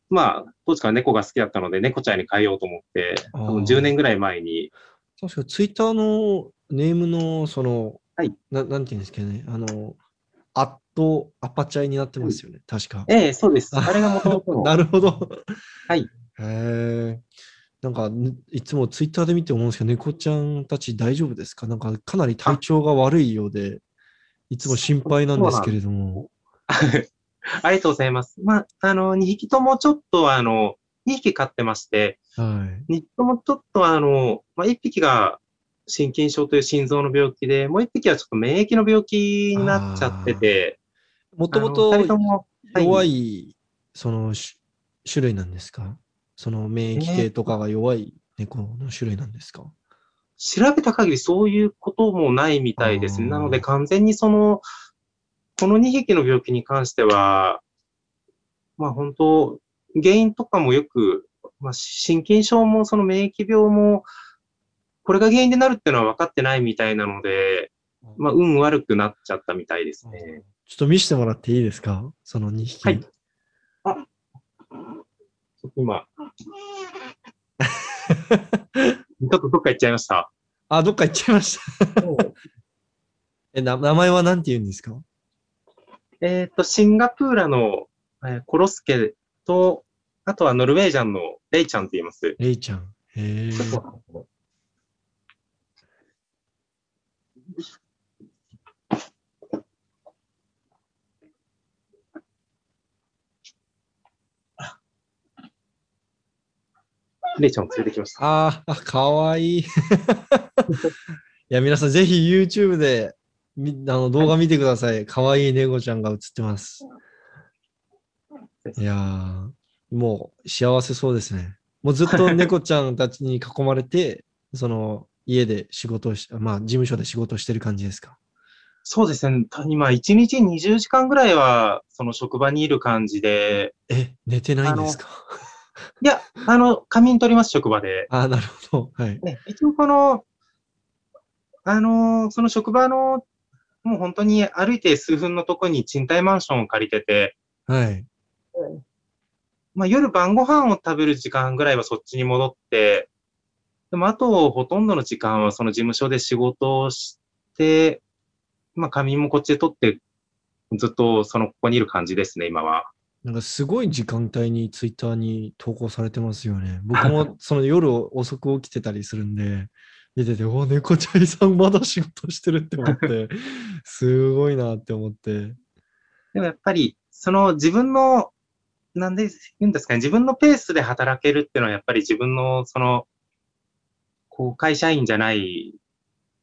まあ、当時から猫が好きだったので、猫ちゃんに変えようと思って、多分10年ぐらい前に。確かツイッターのネームの、その、はい。ななんていうんですかね、あの、アットアパチャイになってますよね、確か。ええそうです。あれがもともとなるほど。はい。へえ。なんか、いつもツイッターで見て思うんですけど、猫ちゃんたち大丈夫ですか？なんか、かなり体調が悪いようで、いつも心配なんですけれども。ありがとうございます。まあ、あの、2匹ともちょっと、あの、2匹飼ってまして、はい、2匹ともちょっと、あの、まあ、1匹が心筋症という心臓の病気で、もう1匹はちょっと免疫の病気になっちゃってて、もともと弱い、その種類なんですか？その免疫系とかが弱い猫の種類なんですか、調べた限りそういうこともないみたいです。ね。なので完全にその、この2匹の病気に関しては、まあ本当、原因とかもよく、まあ、心筋症もその免疫病も、これが原因でなるっていうのは分かってないみたいなので、まあ、運悪くなっちゃったみたいですね。ちょっと見せてもらっていいですか？その2匹。はい。あ、ちょっと今。ちょっとどっか行っちゃいました。あ、どっか行っちゃいました えな。名前は何て言うんですか？えっ、ー、と、シンガプーラの、えー、コロスケと、あとはノルウェージャンのレイちゃんって言います。レイちゃん。へえ。レイちゃんを連れてきました。ああ、かわいい。いや、皆さんぜひ YouTube でみあの動画見てください。かわいい猫ちゃんが映ってます。いやー、もう幸せそうですね。もうずっと猫ちゃんたちに囲まれて、その家で仕事をし、まあ事務所で仕事をしてる感じですか？そうですね。今、1日20時間ぐらいは、その職場にいる感じで。え、寝てないんですか？いや、あの、仮眠取ります、職場で。あ、なるほど。はい。ね、一応この、あの、その職場のもう本当に歩いて数分のとこに賃貸マンションを借りてて、はい。まあ、夜晩ご飯を食べる時間ぐらいはそっちに戻って、でもあとほとんどの時間はその事務所で仕事をして、まあ仮眠もこっちで取って、ずっとそのここにいる感じですね、今は。なんかすごい時間帯にツイッターに投稿されてますよね。僕もその夜遅く起きてたりするんで、見てて、お猫ちゃいさんまだ仕事してるって思って、すごいなって思って。でもやっぱり、その自分の、なんで言うんですかね、自分のペースで働けるっていうのはやっぱり自分のその、こう、会社員じゃない、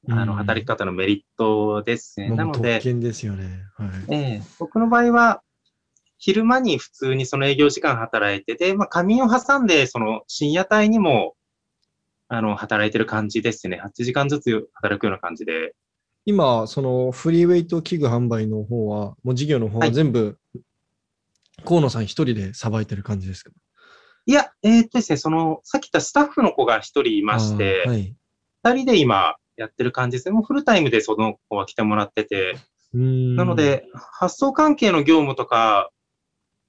あの、うん働き方のメリットですね。もうなのでですよね。はい。ええ僕の場合は、昼間に普通にその営業時間働いてて、まあ、仮眠を挟んで、その深夜帯にも、あの、働いてる感じですね。8時間ずつ働くような感じで。今、そのフリーウェイト器具販売の方は、もう事業の方ははい全部、河野さん一人でさばいてる感じですか？いや、えーっとですね、その、さっき言ったスタッフの子が一人いまして、はい。二人で今やってる感じですね。もうフルタイムでその子は来てもらってて、なの、で、発送関係の業務とか、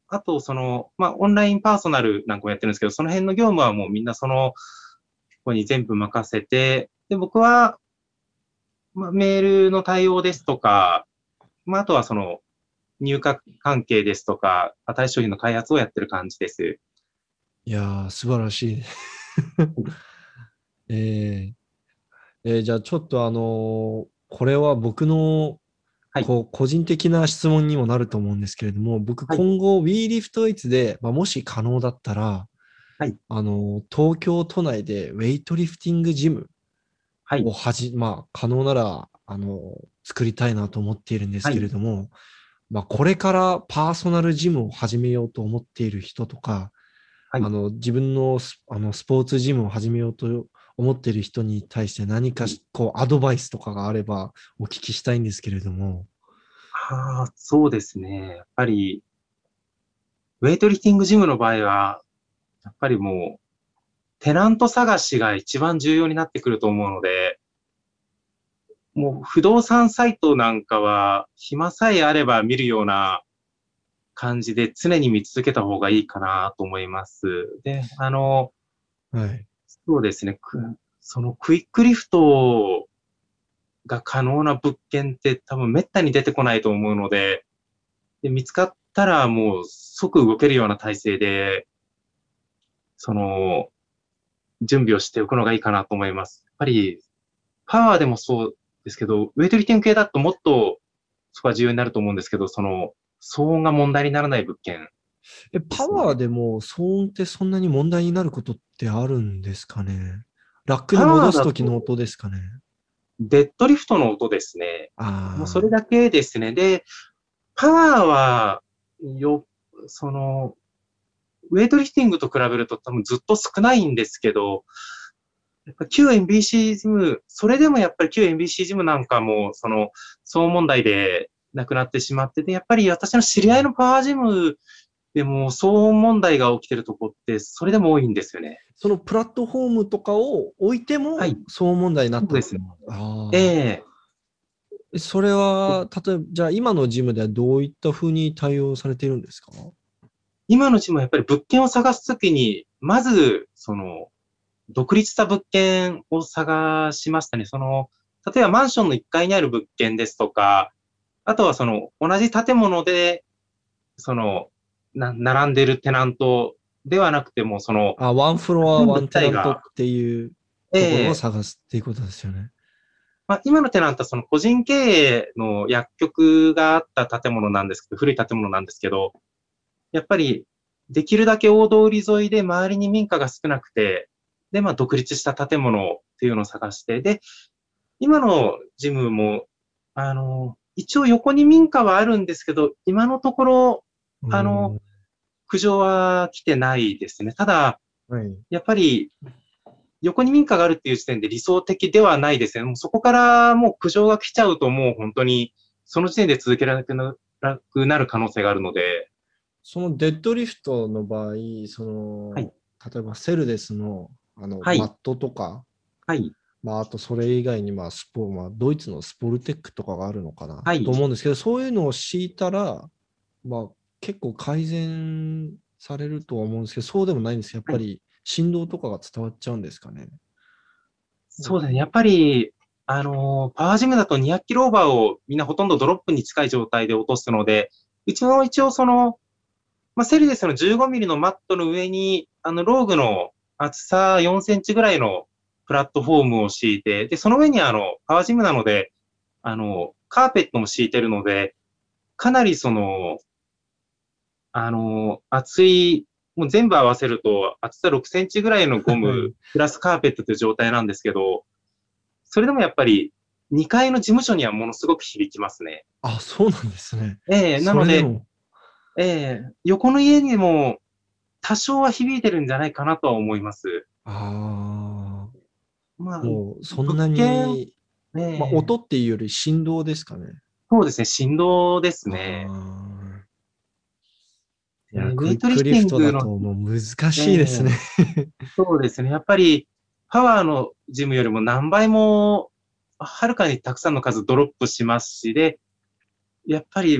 あと、その、まあ、オンラインパーソナルなんかもやってるんですけど、その辺の業務はもうみんなその子に全部任せて、で、僕は、まあ、メールの対応ですとか、まあ、あとはその、入荷関係ですとか、新しい商品の開発をやってる感じです。いやー、素晴らしい。えーえーじゃあちょっとあのーこれは僕のはいこう個人的な質問にもなると思うんですけれども、僕はい今後 WeLiftWeights で、まあ、もし可能だったら、はいあのー東京都内でウェイトリフティングジムはいを。はじ、まあ可能なら、あのー作りたいなと思っているんですけれども、まあこれからパーソナルジムを始めようと思っている人とか、はいあの自分のスあのスポーツジムを始めようと思っている人に対して何かしこうアドバイスとかがあればお聞きしたいんですけれども。ああ、そうですね。やっぱり、ウェイトリフティングジムの場合は、やっぱりもう、テナント探しが一番重要になってくると思うので、もう不動産サイトなんかは、暇さえあれば見るような感じで常に見続けた方がいいかなと思います。で、あの、はい。そうですね。くそのクイックリフトが可能な物件って多分めったに出てこないと思うので、で見つかったらもう即動けるような体制で、その、準備をしておくのがいいかなと思います。やっぱり、パワーでもそうですけど、ウェイトリフティング系だともっとそこは重要になると思うんですけど、その、騒音が問題にならない物件。え、パワーでも騒音ってそんなに問題になることってあるんですかね？ラックに戻す時の音ですかね？デッドリフトの音ですね。ああ。もうそれだけですね。で、パワーは、よ、その、ウェイトリフティングと比べると多分ずっと少ないんですけど、やっぱ旧 NBC ジム、それでもやっぱり旧 NBC ジムなんかも、その、騒音問題で亡くなってしまってて、やっぱり私の知り合いのパワージムでも騒音問題が起きてるとこって、それでも多いんですよね。そのプラットフォームとかを置いてもはい。騒音問題になってそうですねああ。ええ。それは、例えば、じゃあ今のジムではどういったふうに対応されているんですか？今のうちもやっぱり物件を探すときに、まず、その、独立した物件を探しましたね。その、例えばマンションの1階にある物件ですとか、あとはその、同じ建物で、その、な、並んでるテナントではなくても、その、あ、ワンフロア、ワンテナントっていうとこええろを探すっていうことですよね。まあ、今のテナントはその個人経営の薬局があった建物なんですけど、古い建物なんですけど、やっぱりできるだけ大通り沿いで周りに民家が少なくて、で、まあ独立した建物っていうのを探して、で、今のジムも、あの、一応横に民家はあるんですけど、今のところあの苦情は来てないですね。ただ、うん、はい。やっぱり、横に民家があるっていう時点で理想的ではないですね。もうそこからもう苦情が来ちゃうともう本当に、その時点で続けられなくなる可能性があるので、そのデッドリフトの場合、その、はい例えばセルデスのあの、はいマットとか、はい。まあ、あとそれ以外に、まあ、スポ、まあ、ドイツのスポルテックとかがあるのかな、はいと思うんですけど、そういうのを敷いたら、まあ、結構改善されるとは思うんですけど、そうでもないんですやっぱり振動とかが伝わっちゃうんですかね。そうですね。やっぱり、あのーパワージムだと200キロオーバーをみんなほとんどドロップに近い状態で落とすので、うちも一応その、まあ、セリデスの15ミリのマットの上に、あの、ローグの厚さ4センチぐらいのプラットフォームを敷いて、で、その上にあの、パワージムなので、あの、カーペットも敷いてるので、かなりその、あの、厚いもう全部合わせると厚さ6センチぐらいのゴはいム、プラスカーペットという状態なんですけど、それでもやっぱり2階の事務所にはものすごく響きますね。あ、そうなんですね。ええなので、ええ横の家にも多少は響いてるんじゃないかなとは思います。あまああ、、もうそんな物に、ええまあ、音っていうより振動ですかね。そうですね、振動ですね。いや、ウェイトリフティングのもう難しいですね。そうですね。やっぱり、パワーのジムよりも何倍も、はるかにたくさんの数ドロップしますし、で、やっぱり、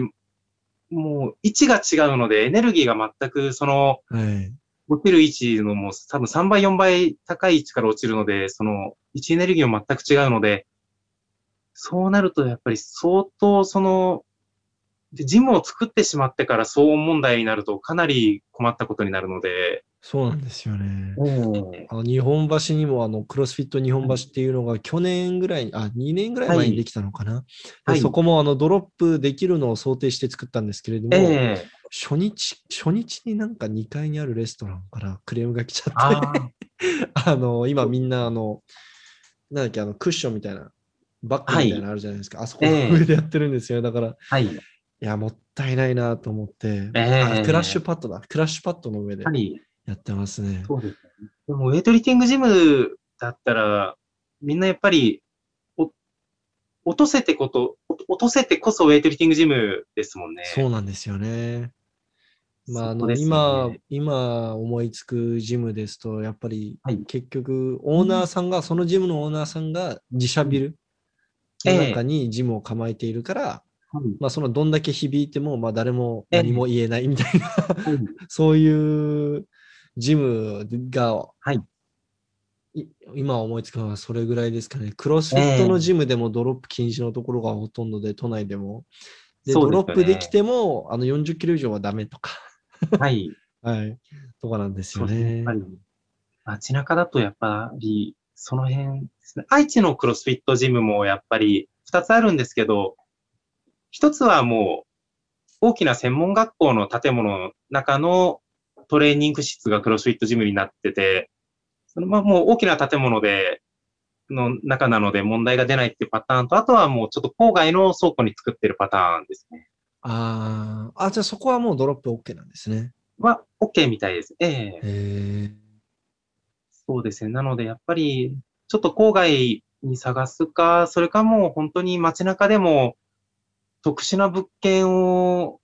もう位置が違うので、エネルギーが全く、その、はい。落ちる位置のもう多分3倍、4倍高い位置から落ちるので、その、位置エネルギーも全く違うので、そうなるとやっぱり相当その、でジムを作ってしまってから騒音問題になるとかなり困ったことになるので、そうなんですよね。えあの日本橋にもあのクロスフィット日本橋っていうのが去年ぐらいに、あ、2年ぐらい前にできたのかな？はいでそこもあのドロップできるのを想定して作ったんですけれども、ええ初日、初日になんか2階にあるレストランから クレームが来ちゃあって、あ、あの、今みんなあの、なんだっけ、あのクッションみたいな、バッグみたいなのあるじゃないですか。あそこのええ上でやってるんですよ。だから、いはい。や、もったいないなと思って、ええあクラッシュパッドだ。クラッシュパッドの上でやはり、やってますね。そうですね。でも、ウェイトリフティングジムだったら、みんなやっぱり、お落とせてこと、お落とせてこそウェイトリフティングジムですもんね。そうなんですよね。まあ、あの、今ね、今思いつくジムですと、やっぱりはい結局、オーナーさんが、そのジムのオーナーさんが自社ビルの中にジムを構えているから、はいまあ、そのどんだけ響いても、まあ、誰も何も言えないみたいな、はい そういうジムが、はいい今思いつくのはそれぐらいですかね。クロスフィットのジムでもドロップ禁止のところがほとんどで、都内でも。で、ねロップできても、あの40キロ以上はダメとか、はい。はい、とかなんですよね。やねっぱ。り、街中だとやっぱり、その辺ですね。愛知のクロスフィットジムもやっぱり2つあるんですけど、一つはもう、大きな専門学校の建物の中のトレーニング室がクロスフィットジムになってて、そのまあもう大きな建物で、の中なので問題が出ないっていうパターンと、あとはもうちょっと郊外の倉庫に作ってるパターンですね。あーあ、じゃあそこはもうドロップ OK なんですね。は、OK みたいです。ええへえ。そうですね。なので、やっぱり、ちょっと郊外に探すか、それかもう本当に街中でも特殊な物件を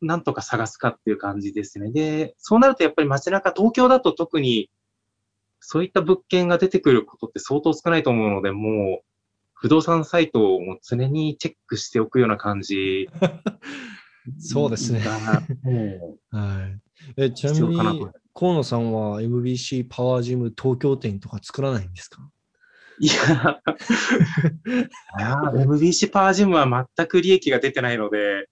なんとか探すかっていう感じですね。で、そうなるとやっぱり街中、東京だと特にそういった物件が出てくることって相当少ないと思うので、もう不動産サイトを常にチェックしておくような感じ そうですね はい。え、ちなみに河野さんは MBC パワージム東京店とか作らないんですか？う、いや、いや MBC パワージムは全く利益が出てないので、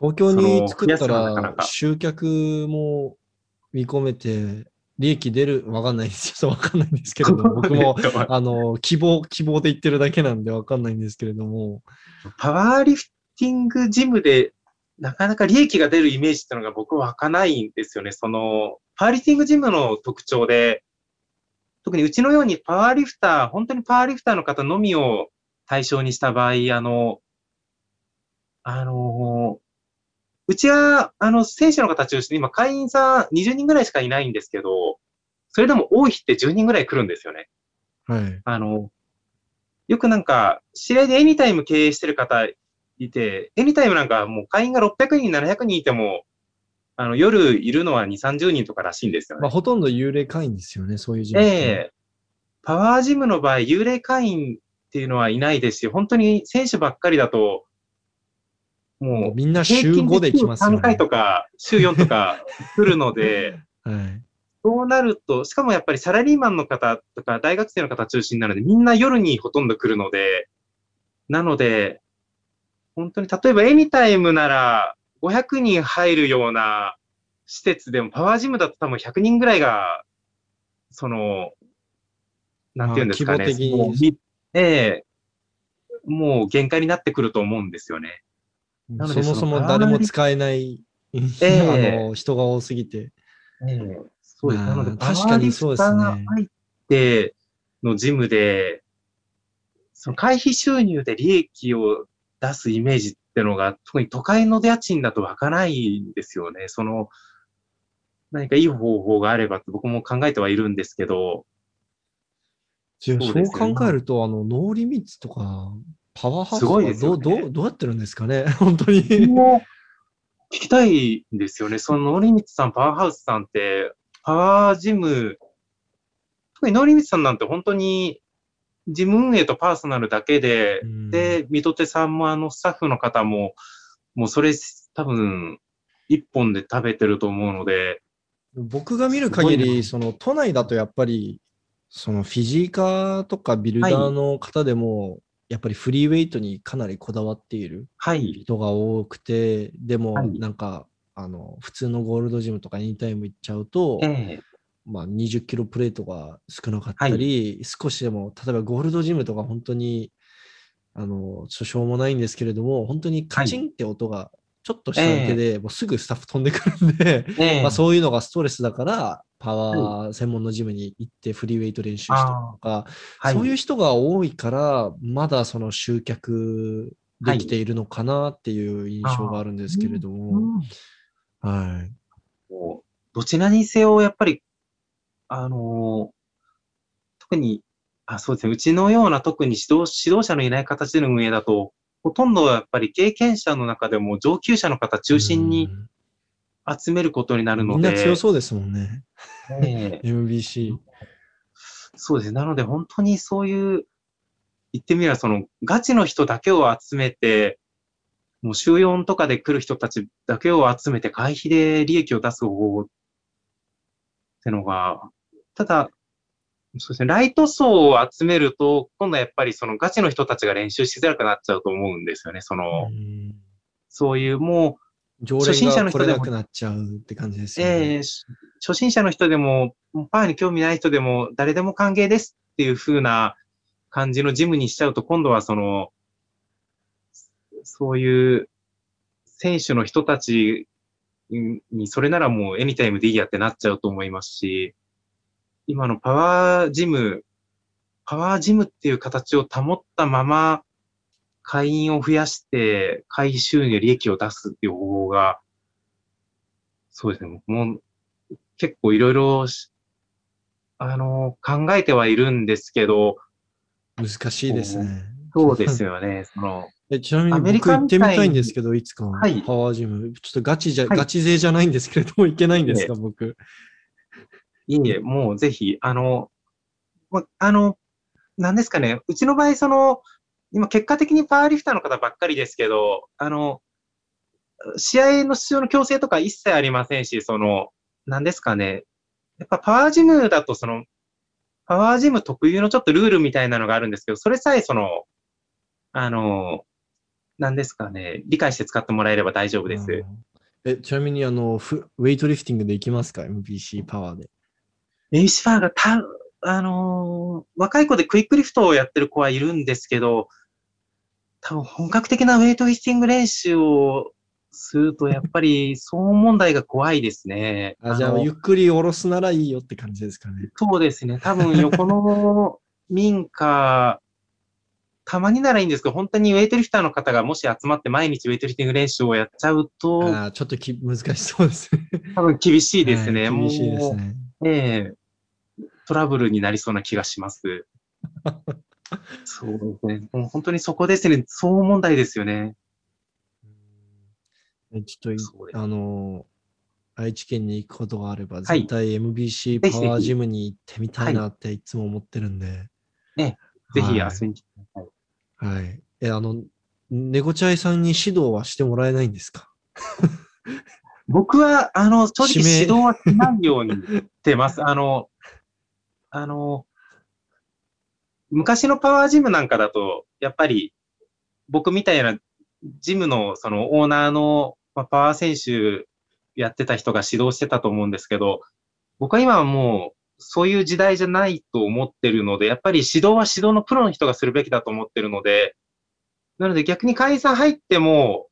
東京に作ったら集客も見込めて利益出るわかんないですよ。わかんないんですけれども、僕も あの希望、希望で言ってるだけなんでわかんないんですけれども。パワーリフティングジムでなかなか利益が出るイメージっていうのが僕は湧かないんですよね。その、パワーリフティングジムの特徴で、特にうちのようにパワーリフター、本当にパワーリフターの方のみを対象にした場合、あの、あの、うちは、あの、選手の方中心に今会員さん20人ぐらいしかいないんですけど、それでも多い日って10人ぐらい来るんですよね。はい。あの、よくなんか、試合でエニタイム経営してる方いて、エニタイムなんかもう会員が600人、700人いても、あの、夜いるのは2、30人とからしいんですよまあ、ね。ほとんど幽霊会員ですよね、そういうジムって。ええパワージムの場合、幽霊会員っていうのはいないですし、本当に選手ばっかりだと、もう、みんな平週5で来ますよね。3回とか、週4とか来るので、はい。そうなると、しかもやっぱりサラリーマンの方とか大学生の方中心なので、みんな夜にほとんど来るので、なので、本当に例えばエニタイムなら500人入るような施設でも、パワージムだと多分100人ぐらいが、その、なんていうんですかね。まあ規模的にええもう限界になってくると思うんですよね。なのでそもそも誰も使えない、ええ あの人が多すぎて。ええそうです。まあなので、確かにそうです入ってのジムで、その会費収入で利益を出すイメージってのが、特に都会の家賃だと湧かないんですよね。その、何かいい方法があればって僕も考えてはいるんですけど、そう考えると、あの、ノーリミッツとか、パワーハウスすごいとかどう、ですよね。どう、どうやってるんですかね？本当に。僕も聞きたいんですよね。そのノーリミッツさん、パワーハウスさんって、パワージム、特にノーリミッツさんなんて本当に、ジム運営とパーソナルだけで、うん。で、ミトテさんもあのスタッフの方も、もうそれ多分、一本で食べてると思うので、僕が見る限り、その都内だとやっぱり、そのフィジーカーとかビルダーの方でも、やっぱりフリーウェイトにかなりこだわっているはい。人が多くて、でもはい。なんか、あの、普通のゴールドジムとかエニタイム行っちゃうと、ええ。まあ、20キロプレートが少なかったり、少しでも、例えばゴールドジムとか本当に、あの、しょうもないんですけれども、本当にカチンって音がちょっとしただけで、もうすぐスタッフ飛んでくるんで、ええ。まあ、そういうのがストレスだから、パワー専門のジムに行ってフリーウェイト練習してとか、はい。そういう人が多いから、まだその集客できているのかなっていう印象があるんですけれどうも、ん。はい。どちらにせよ、やっぱり、あのー特に、あ、そうですね、うちのような特に指導指導者のいない形での運営だと、ほとんどやっぱり経験者の中でも上級者の方中心にうん集めることになるみので、んな強そうですもんね。え え MBC。そうですね。なので本当にそういう、言ってみればそのガチの人だけを集めて、もう週4とかで来る人たちだけを集めて会費で利益を出す方法ってのが、ただ、そうですね、ライト層を集めると、今度はやっぱりそのガチの人たちが練習しづらくなっちゃうと思うんですよね。その、うんそういうも常初心者の人でもなくなっちゃうって感じでう、すよね。えーし初心者の人でも、パワーに興味ない人でも、誰でも歓迎ですっていう風な感じのジムにしちゃうと、今度はその、そういう選手の人たちに、それならもうエニタイムでいいやってなっちゃうと思いますし、今のパワージム、パワージムっていう形を保ったまま、会員を増やして、会費収入、利益を出すっていう方法が、そうですね、もう結構いろいろし、あの、考えてはいるんですけど、難しいですね。そうですよね、その、えちなみにアメリ僕行ってみたいんですけど、いつか、はいパワージム。ちょっとガチじゃ、はいガチ勢じゃないんですけれども、行けないんですか、僕。いいえ、もうぜひ、あの、まあの、なんですかね、うちの場合、その、今結果的にパワーリフターの方ばっかりですけど、あの、試合の出場の強制とか一切ありませんし、その、なんですかね、やっぱパワージムだと、その、パワージム特有のちょっとルールみたいなのがあるんですけど、それさえその、あの、なんですかね、理解して使ってもらえれば大丈夫です。え、ちなみに、あの、フウェイトリフティングで行きますか ?MBC パワーで。メイシファーがた、あのー若い子でクイックリフトをやってる子はいるんですけど、多分本格的なウェイトリフティング練習をすると、やっぱり騒音問題が怖いですね。あ、じゃあ、のゆっくり下ろすならいいよって感じですかね。そうですね。多分横の民家、たまにならいいんですけど、本当にウェイトリフターの方がもし集まって毎日ウェイトリフティング練習をやっちゃうと、あーちょっとき難しそうですね。多分厳しいですね。は い厳しいですもね。う。ええトラブルになりそうな気がします。そうですね。もう本当にそこですね。騒音問題ですよね。えちょっとあの、愛知県に行くことがあれば、はい絶対 MBC パワージムに行ってみたいなっていつも思ってるんで。ぜひ遊はいびに来てください。はい。え、あの、ネゴチャイさんに指導はしてもらえないんですか？僕は、あの、正直指導はしないようにしてます。あの、あの、昔のパワージムなんかだと、やっぱり、僕みたいなジムのそのオーナーの、ま、パワー選手やってた人が指導してたと思うんですけど、僕は今はもう、そういう時代じゃないと思ってるので、やっぱり指導は指導のプロの人がするべきだと思ってるので、なので逆に会員さん入っても、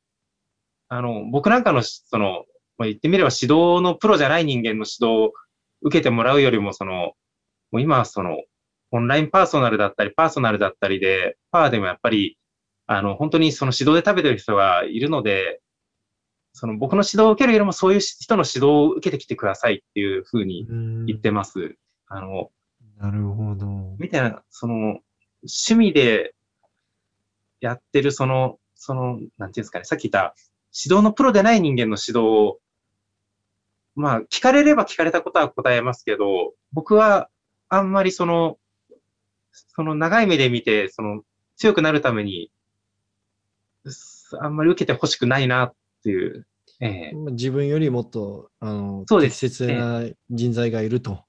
あの、僕なんかの、その、まあ、言ってみれば指導のプロじゃない人間の指導を受けてもらうよりも、その、もう今はその、オンラインパーソナルだったり、パーソナルだったりで、パワーでもやっぱり、あの、本当にその指導で食べてる人がいるので、その僕の指導を受けるよりもそういう人の指導を受けてきてくださいっていうふうに言ってます。あの、なるほど。みたいな、その、趣味でやってるその、その、なんていうんですかね、さっき言った指導のプロでない人間の指導を、まあ、聞かれれば聞かれたことは答えますけど、僕はあんまりその、その長い目で見て、その強くなるために、あんまり受けてほしくないなっていう。ええ、自分よりもっと、あの、そうです。適切な人材がいると。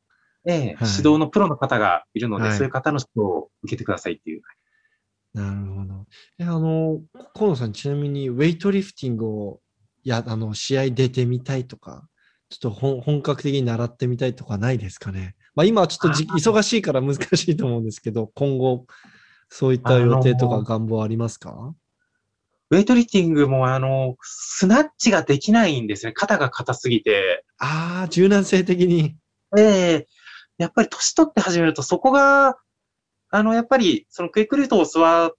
ええ、はい、指導のプロの方がいるので、はい、そういう方の指導を受けてくださいっていう。なるほど。え、あの、河野さん、ちなみに、ウェイトリフティングを、や、あの、試合出てみたいとか、ちょっと本格的に習ってみたいとかないですかね？まあ今はちょっと忙しいから難しいと思うんですけど、今後、そういった予定とか願望ありますか？ウェイトリフティングもあの、スナッチができないんですね。肩が硬すぎて。ああ、柔軟性的に。ええーやっぱり年取って始めるとそこが、あの、やっぱり、そのクイックルートを座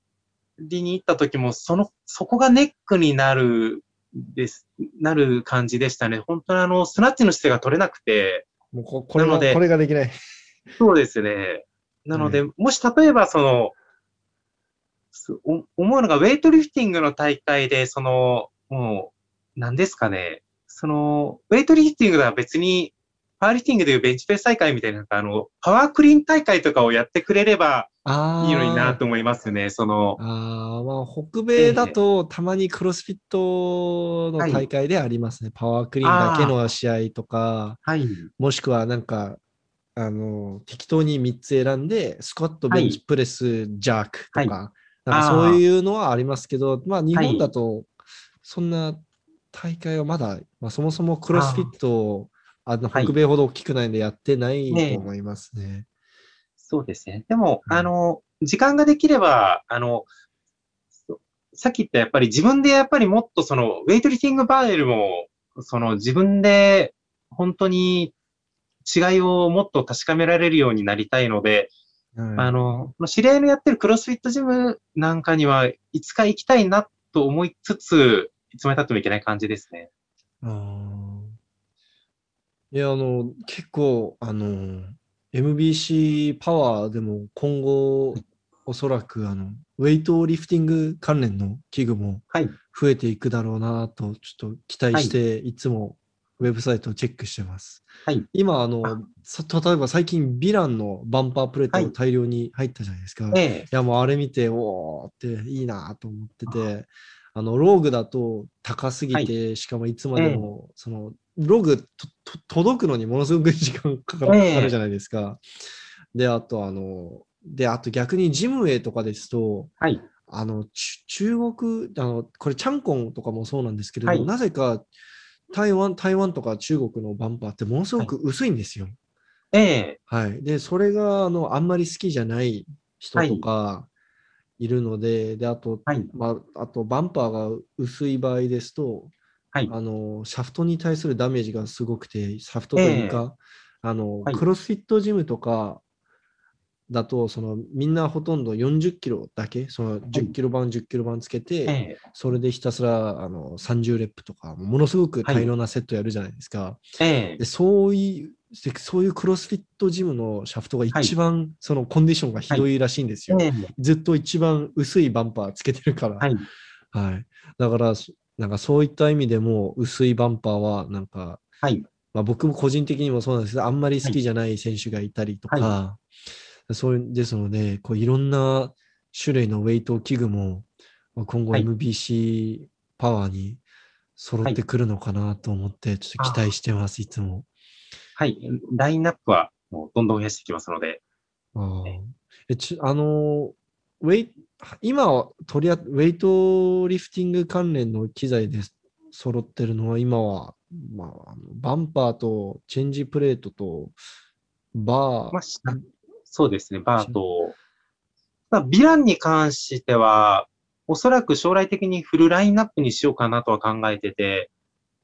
りに行った時も、その、そこがネックになる、です、なる感じでしたね。本当にあの、スナッチの姿勢が取れなくて。もうここれなので、これができない。そうですね。なので、うん、もし例えばその、思うのが、ウェイトリフティングの大会で、その、もう、何ですかね。その、ウェイトリフティングでは別にパワーリフティングでいうベンチプレス大会みたいな、あの、パワークリーン大会とかをやってくれればいいのになと思いますね、その。ああ、まあ、北米だと、たまにクロスフィットの大会でありますね。はい、パワークリーンだけの試合とか、はい、もしくはなんか、あの、適当に3つ選んで、スコット、ベンチプレス、ジャークとか、はい、なんかそういうのはありますけど、まあ、日本だと、そんな大会はまだ、まあ、そもそもクロスフィットあの、北米ほど大きくないんでやってないと思いますね。ねそうですね。でも、あの、時間ができれば、あの、さっき言ったやっぱり自分でやっぱりもっとその、ウェイトリフティングバーレルも、その自分で本当に違いをもっと確かめられるようになりたいので、あの、知り合いのやってるクロスフィットジムなんかにはいつか行きたいなと思いつつ、いつまで経ってもいけない感じですね。いや、あの、結構、あの、MBC パワーでも今後、おそらく、あの、ウェイトリフティング関連の器具も増えていくだろうなと、ちょっと期待して、い。つもウェブサイトをチェックしてます。はい。今、あの、例えば最近、ヴィランのバンパープレートが大量に入ったじゃないですか。はい、いや、もうあれ見て、おーっていいなと思ってて、あ。の、ローグだと高すぎて、はい、しかもいつまでも、その、ログ届くのにものすごく時間かかるじゃないですか。えー、で、あと、あの、で、あと逆にジムウェイとかですと、はい、あの、中国、あの、これ、チャンコンとかもそうなんですけれども、はい、なぜか台湾、台湾とか中国のバンパーってものすごく薄いんですよ。ええ。ー、はい。で、それが、あの、あんまり好きじゃない人とかい。るので、で、あと、まあ、あと、バンパーが薄い場合ですと、はい、あのシャフトに対するダメージがすごくて、シャフトというか、えー、あの、はい、クロスフィットジムとかだと、そのみんなほとんど40キロだけ、その10キロ版、10キロ版つけて、えー、それでひたすらあの30レップとか、ものすごく大量なセットやるじゃないですか。えー、でそういうそういうクロスフィットジムのシャフトが一番、そのコンディションがひどいらしいんですよ。ずっと一番薄いバンパーつけてるから。はい。はい、だから、なんかそういった意味でも薄いバンパーはなんか、はい、まあ、僕も個人的にもそうなんですけど、あんまり好きじゃない選手がいたりとか、はい、そうですので、こういろんな種類のウェイト器具も今後 MBC パワーに揃ってくるのかなと思って、ちょっと期待してます、いつも。はい、ラインナップはもうどんどん増やしていきますので。あえちあのウェイ今は取りあウェイトリフティング関連の機材で揃ってるのは今は、まあ、バンパーとチェンジプレートとバー、まあ、そうですね、バーと、まあ、ヴィランに関しては、おそらく将来的にフルラインナップにしようかなとは考えてて、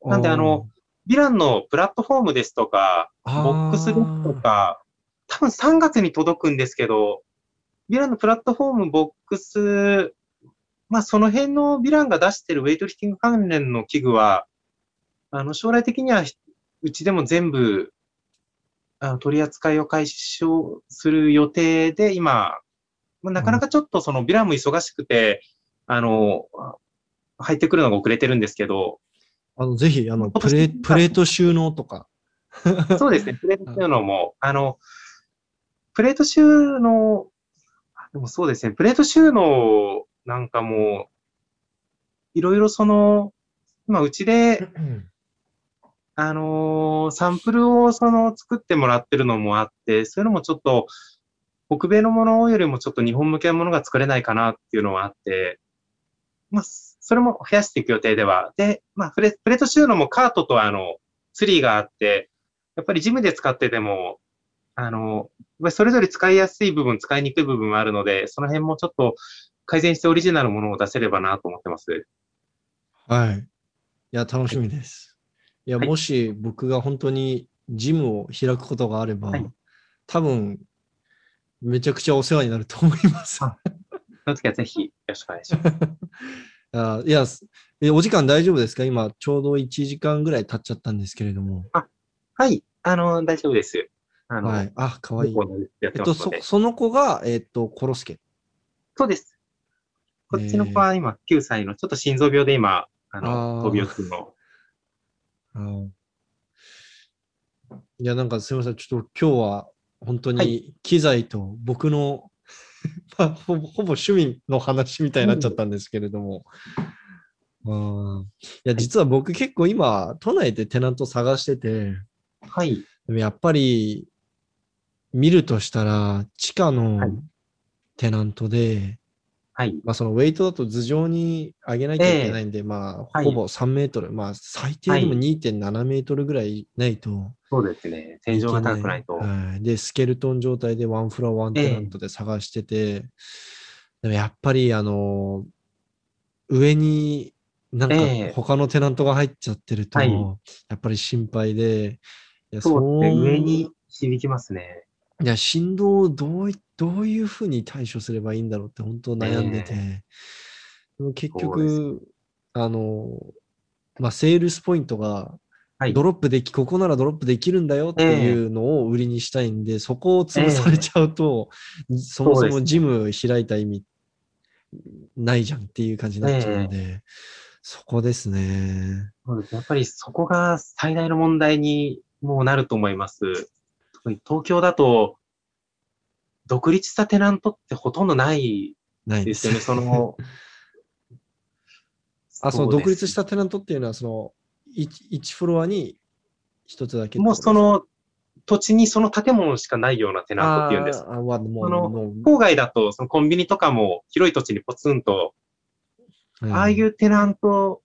なんであの、ヴィランのプラットフォームですとか、ボックスですとか、多分3月に届くんですけど、ヴィランのプラットフォーム、ボックス、まあその辺のヴィランが出してるウェイトリフティング関連の器具は、あの将来的にはうちでも全部あの取り扱いを開始する予定で、今、まあ、なかなかちょっとそのヴィランも忙しくて、あの、入ってくるのが遅れてるんですけど、あの、ぜひ、あの、プレ、プレート収納とか。そうですね、プレート収納も、あの、プレート収納、でもそうですね、プレート収納なんかも、いろいろその、今うちで、あのー、サンプルをその作ってもらってるのもあって、そういうのもちょっと、北米のものよりもちょっと日本向けのものが作れないかなっていうのはあって、まあ、それも増やしていく予定では。で、まあ、プレプレート収納もカートとあの、ツリーがあって、やっぱりジムで使ってても、あの、それぞれ使いやすい部分、使いにくい部分もあるので、その辺もちょっと改善してオリジナルのものを出せればなと思ってます。はい。いや、楽しみです。いや、はい、もし僕が本当にジムを開くことがあれば、はい、多分、めちゃくちゃお世話になると思います。その時はぜひよろしくお願いします。あいやえ、お時間大丈夫ですか？今、ちょうど1時間ぐらい経っちゃったんですけれども。あ、はい、あの、大丈夫です。あの、はい、あ、かわいい。えっと、そ、その子が、えっと、コロスケ。そうです。こっちの子は今9歳の、ちょっと心臓病で今、あの、飛び落ちの。いや、なんかすみません。ちょっと今日は本当に機材と僕の まあ、ほぼほぼ趣味の話みたいになっちゃったんですけれども。うん、いや、実は僕結構今、都内でテナント探してて、はい。でもやっぱり、見るとしたら、地下のテナントで、はい。まあそのウェイトだと頭上に上げなきゃいけないんで、えー、まあほぼ3メートル、はい、まあ最低でも2.7メートルぐらいないと、そうですね。天井が高くないと。はい。で、スケルトン状態でワンフロアワンテナントで探してて、えー、でもやっぱりあの、上になんか他のテナントが入っちゃってると、やっぱり心配で、いやそうね、上に響きますね。いや、振動をどうどういうふうに対処すればいいんだろうって本当悩んでて、えー、でも結局、あの、まあ、セールスポイントがドロップでき、ここならドロップできるんだよっていうのを売りにしたいんで、そこを潰されちゃうと、そもそもジム開いた意味ないじゃんっていう感じになっちゃうので、そこですね。そうですやっぱりそこが最大の問題にもうなると思います。特に東京だと、独立したテナントってほとんどないです。よね。その、あ、その独立したテナントっていうのは、その、1, フロアに1つだけもうその土地にその建物しかないようなテナントっていうんです。あもうその郊外だとそのコンビニとかも広い土地にポツンと、うん、ああいうテナント、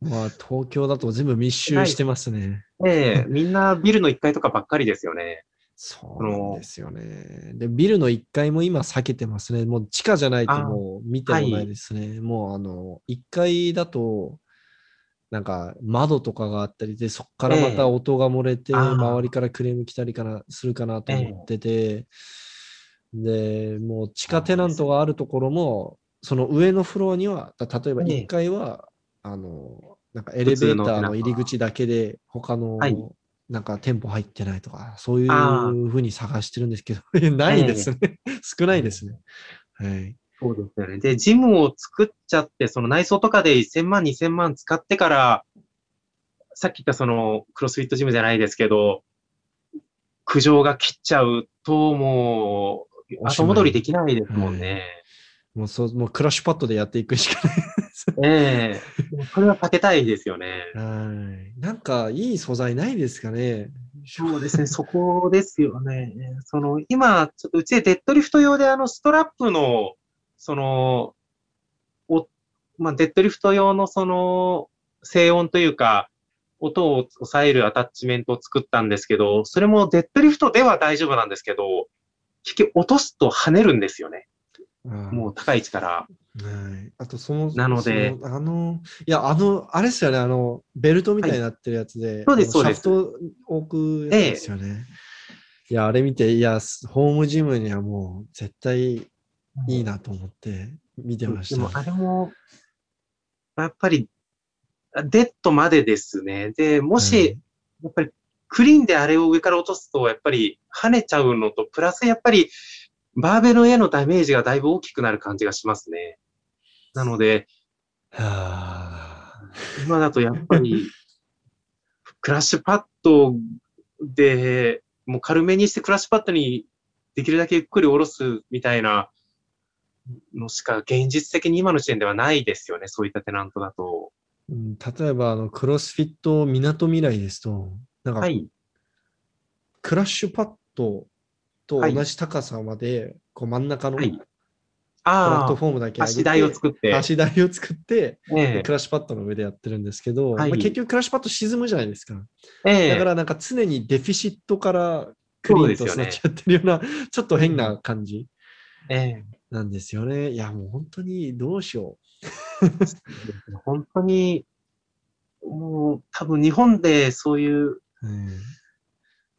まあ、東京だと全部密集してますね。ええみんなビルの1階とかばっかりですよね。そうですよね。で、ビルの1階も今避けてますね。もう地下じゃないともう見てもないですね。はい、もうあの、1階だと、なんか窓とかがあったりで、そこからまた音が漏れて、周りからクレーム来たりかなするかなと思ってて、で、もう地下テナントがあるところも、その上のフロアには、例えば1階は、あの、なんかエレベーターの入り口だけで、他の、なんか店舗入ってないとか、そういうふうに探してるんですけど、ないですね。少ないですね。はい。そうですよね。で、ジムを作っちゃって、その内装とかで1000万、2000万使ってから、さっき言ったそのクロスフィットジムじゃないですけど、苦情が切っちゃうと、もう、後戻りできないですもんね。もうそう、もうクラッシュパッドでやっていくしかないです ええー、それは避けたいですよね。はい。なんか、いい素材ないですかね。そうですね、そこですよね。その、今、ちょっとうちでデッドリフト用であの、ストラップのその、お、まあ、デッドリフト用のその、静音というか、音を抑えるアタッチメントを作ったんですけど、それもデッドリフトでは大丈夫なんですけど、結局落とすと跳ねるんですよね。もう高い位置から。はい。あと、その、なのでそのあの、いや、あの、あれですよね、あの、ベルトみたいになってるやつで、そうですそうですシャフト置くやつですよね。いや、あれ見て、いや、すホームジムにはもう絶対いいなと思って見てましでも、た。あれも、やっぱり、デッドまでですね。で、もし、やっぱり、クリーンであれを上から落とすと、やっぱり跳ねちゃうのと、プラスやっぱり、バーベルへのダメージがだいぶ大きくなる感じがしますね。なので、はあ今だとやっぱり、クラッシュパッドで、もう軽めにしてクラッシュパッドにできるだけゆっくり下ろすみたいなのしか現実的に今の時点ではないですよね。そういったテナントだと。うん例えば、あの、クロスフィットみなとみらいですと、なんか、はい。クラッシュパッドとはい。同じ高さまで、こう真ん中のはい。プラッあトフォームだけあ、上げて、足台を作って。足台を作って、えクラッシュパッドの上でやってるんですけど、はい。まあ、結局クラッシュパッド沈むじゃないですか。ええ。えだからなんか常に deficit からクリーンとスナッチやってるような、ちょっと変な感じええ。なんですよね。いや、もう本当にどうしよ 本当に、もう多分日本でそういうう。うん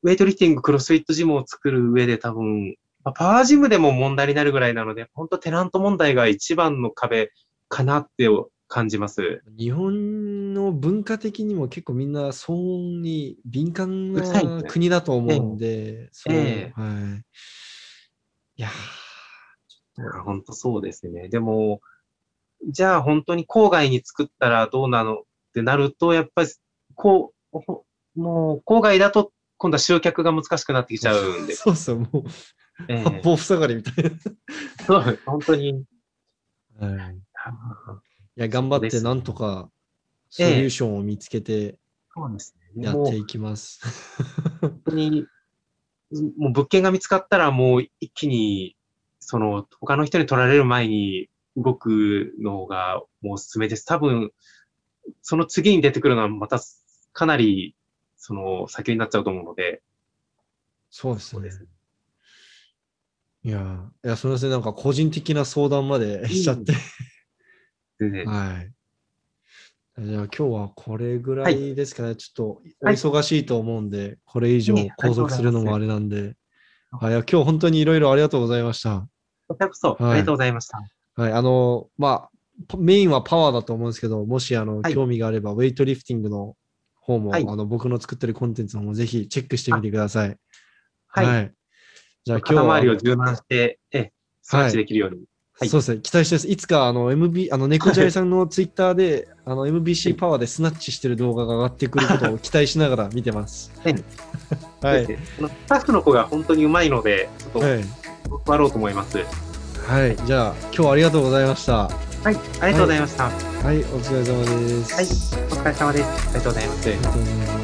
ウェイトリフティング、クロスフィットジムを作る上で多分、まあパワージムでも問題になるぐらいなので、本当テナント問題が一番の壁かなって感じます。日本の文化的にも結構みんな騒音に敏感な国だと思うんで、そう、ええはい。いや本当そうですね。でも、じゃあ本当に郊外に作ったらどうなのってなると、やっぱり、こう、ほもう郊外だと今度は集客が難しくなってきちゃうんで。そうそう、もう、ええ八方塞がりみたいな。そう、本当に。はいいや、頑張ってなんとかソリューションを見つけてそうですね。やっていきます。本当に、もう物件が見つかったらもう一気に、その、他の人に取られる前に動くのがもうおすすめです。多分、その次に出てくるのはまたかなり、その、先になっちゃうと思うので。そうですねそうです。いや、いや、すみません、なんか個人的な相談までしちゃって。全然。はい。じゃあ今日はこれぐらいですかね。ちょっとおはい忙しいと思うんで、これ以上拘束するのもああれなんで。はい、いや今日本当にいろいろありがとうございました。こちらこそ、はいありがとうございました。はい、あの、まあ、パメインはパワーだと思うんですけど、もしあの、はい興味があれば、ウェイトリフティングの方も、はいあの僕の作ってるコンテンツもぜひチェックしてみてください。はい。じゃあ今日は肩周りを柔軟して、ええ、ストレッチできるように。はいそうですね、期待してます。いつか、あの、MB、あの、猫ジャイさんのツイッターで、あの、MBC パワーでスナッチしてる動画が上がってくることを期待しながら見てます。はいスタッフの子が本当にうまいので、ちょっとはい。ろうと思います。はい。じゃあ、今日はありがとうございました。ははい、ありがとうございました。い。お疲れ様です。はいお疲れ様ですあり。がとうございます。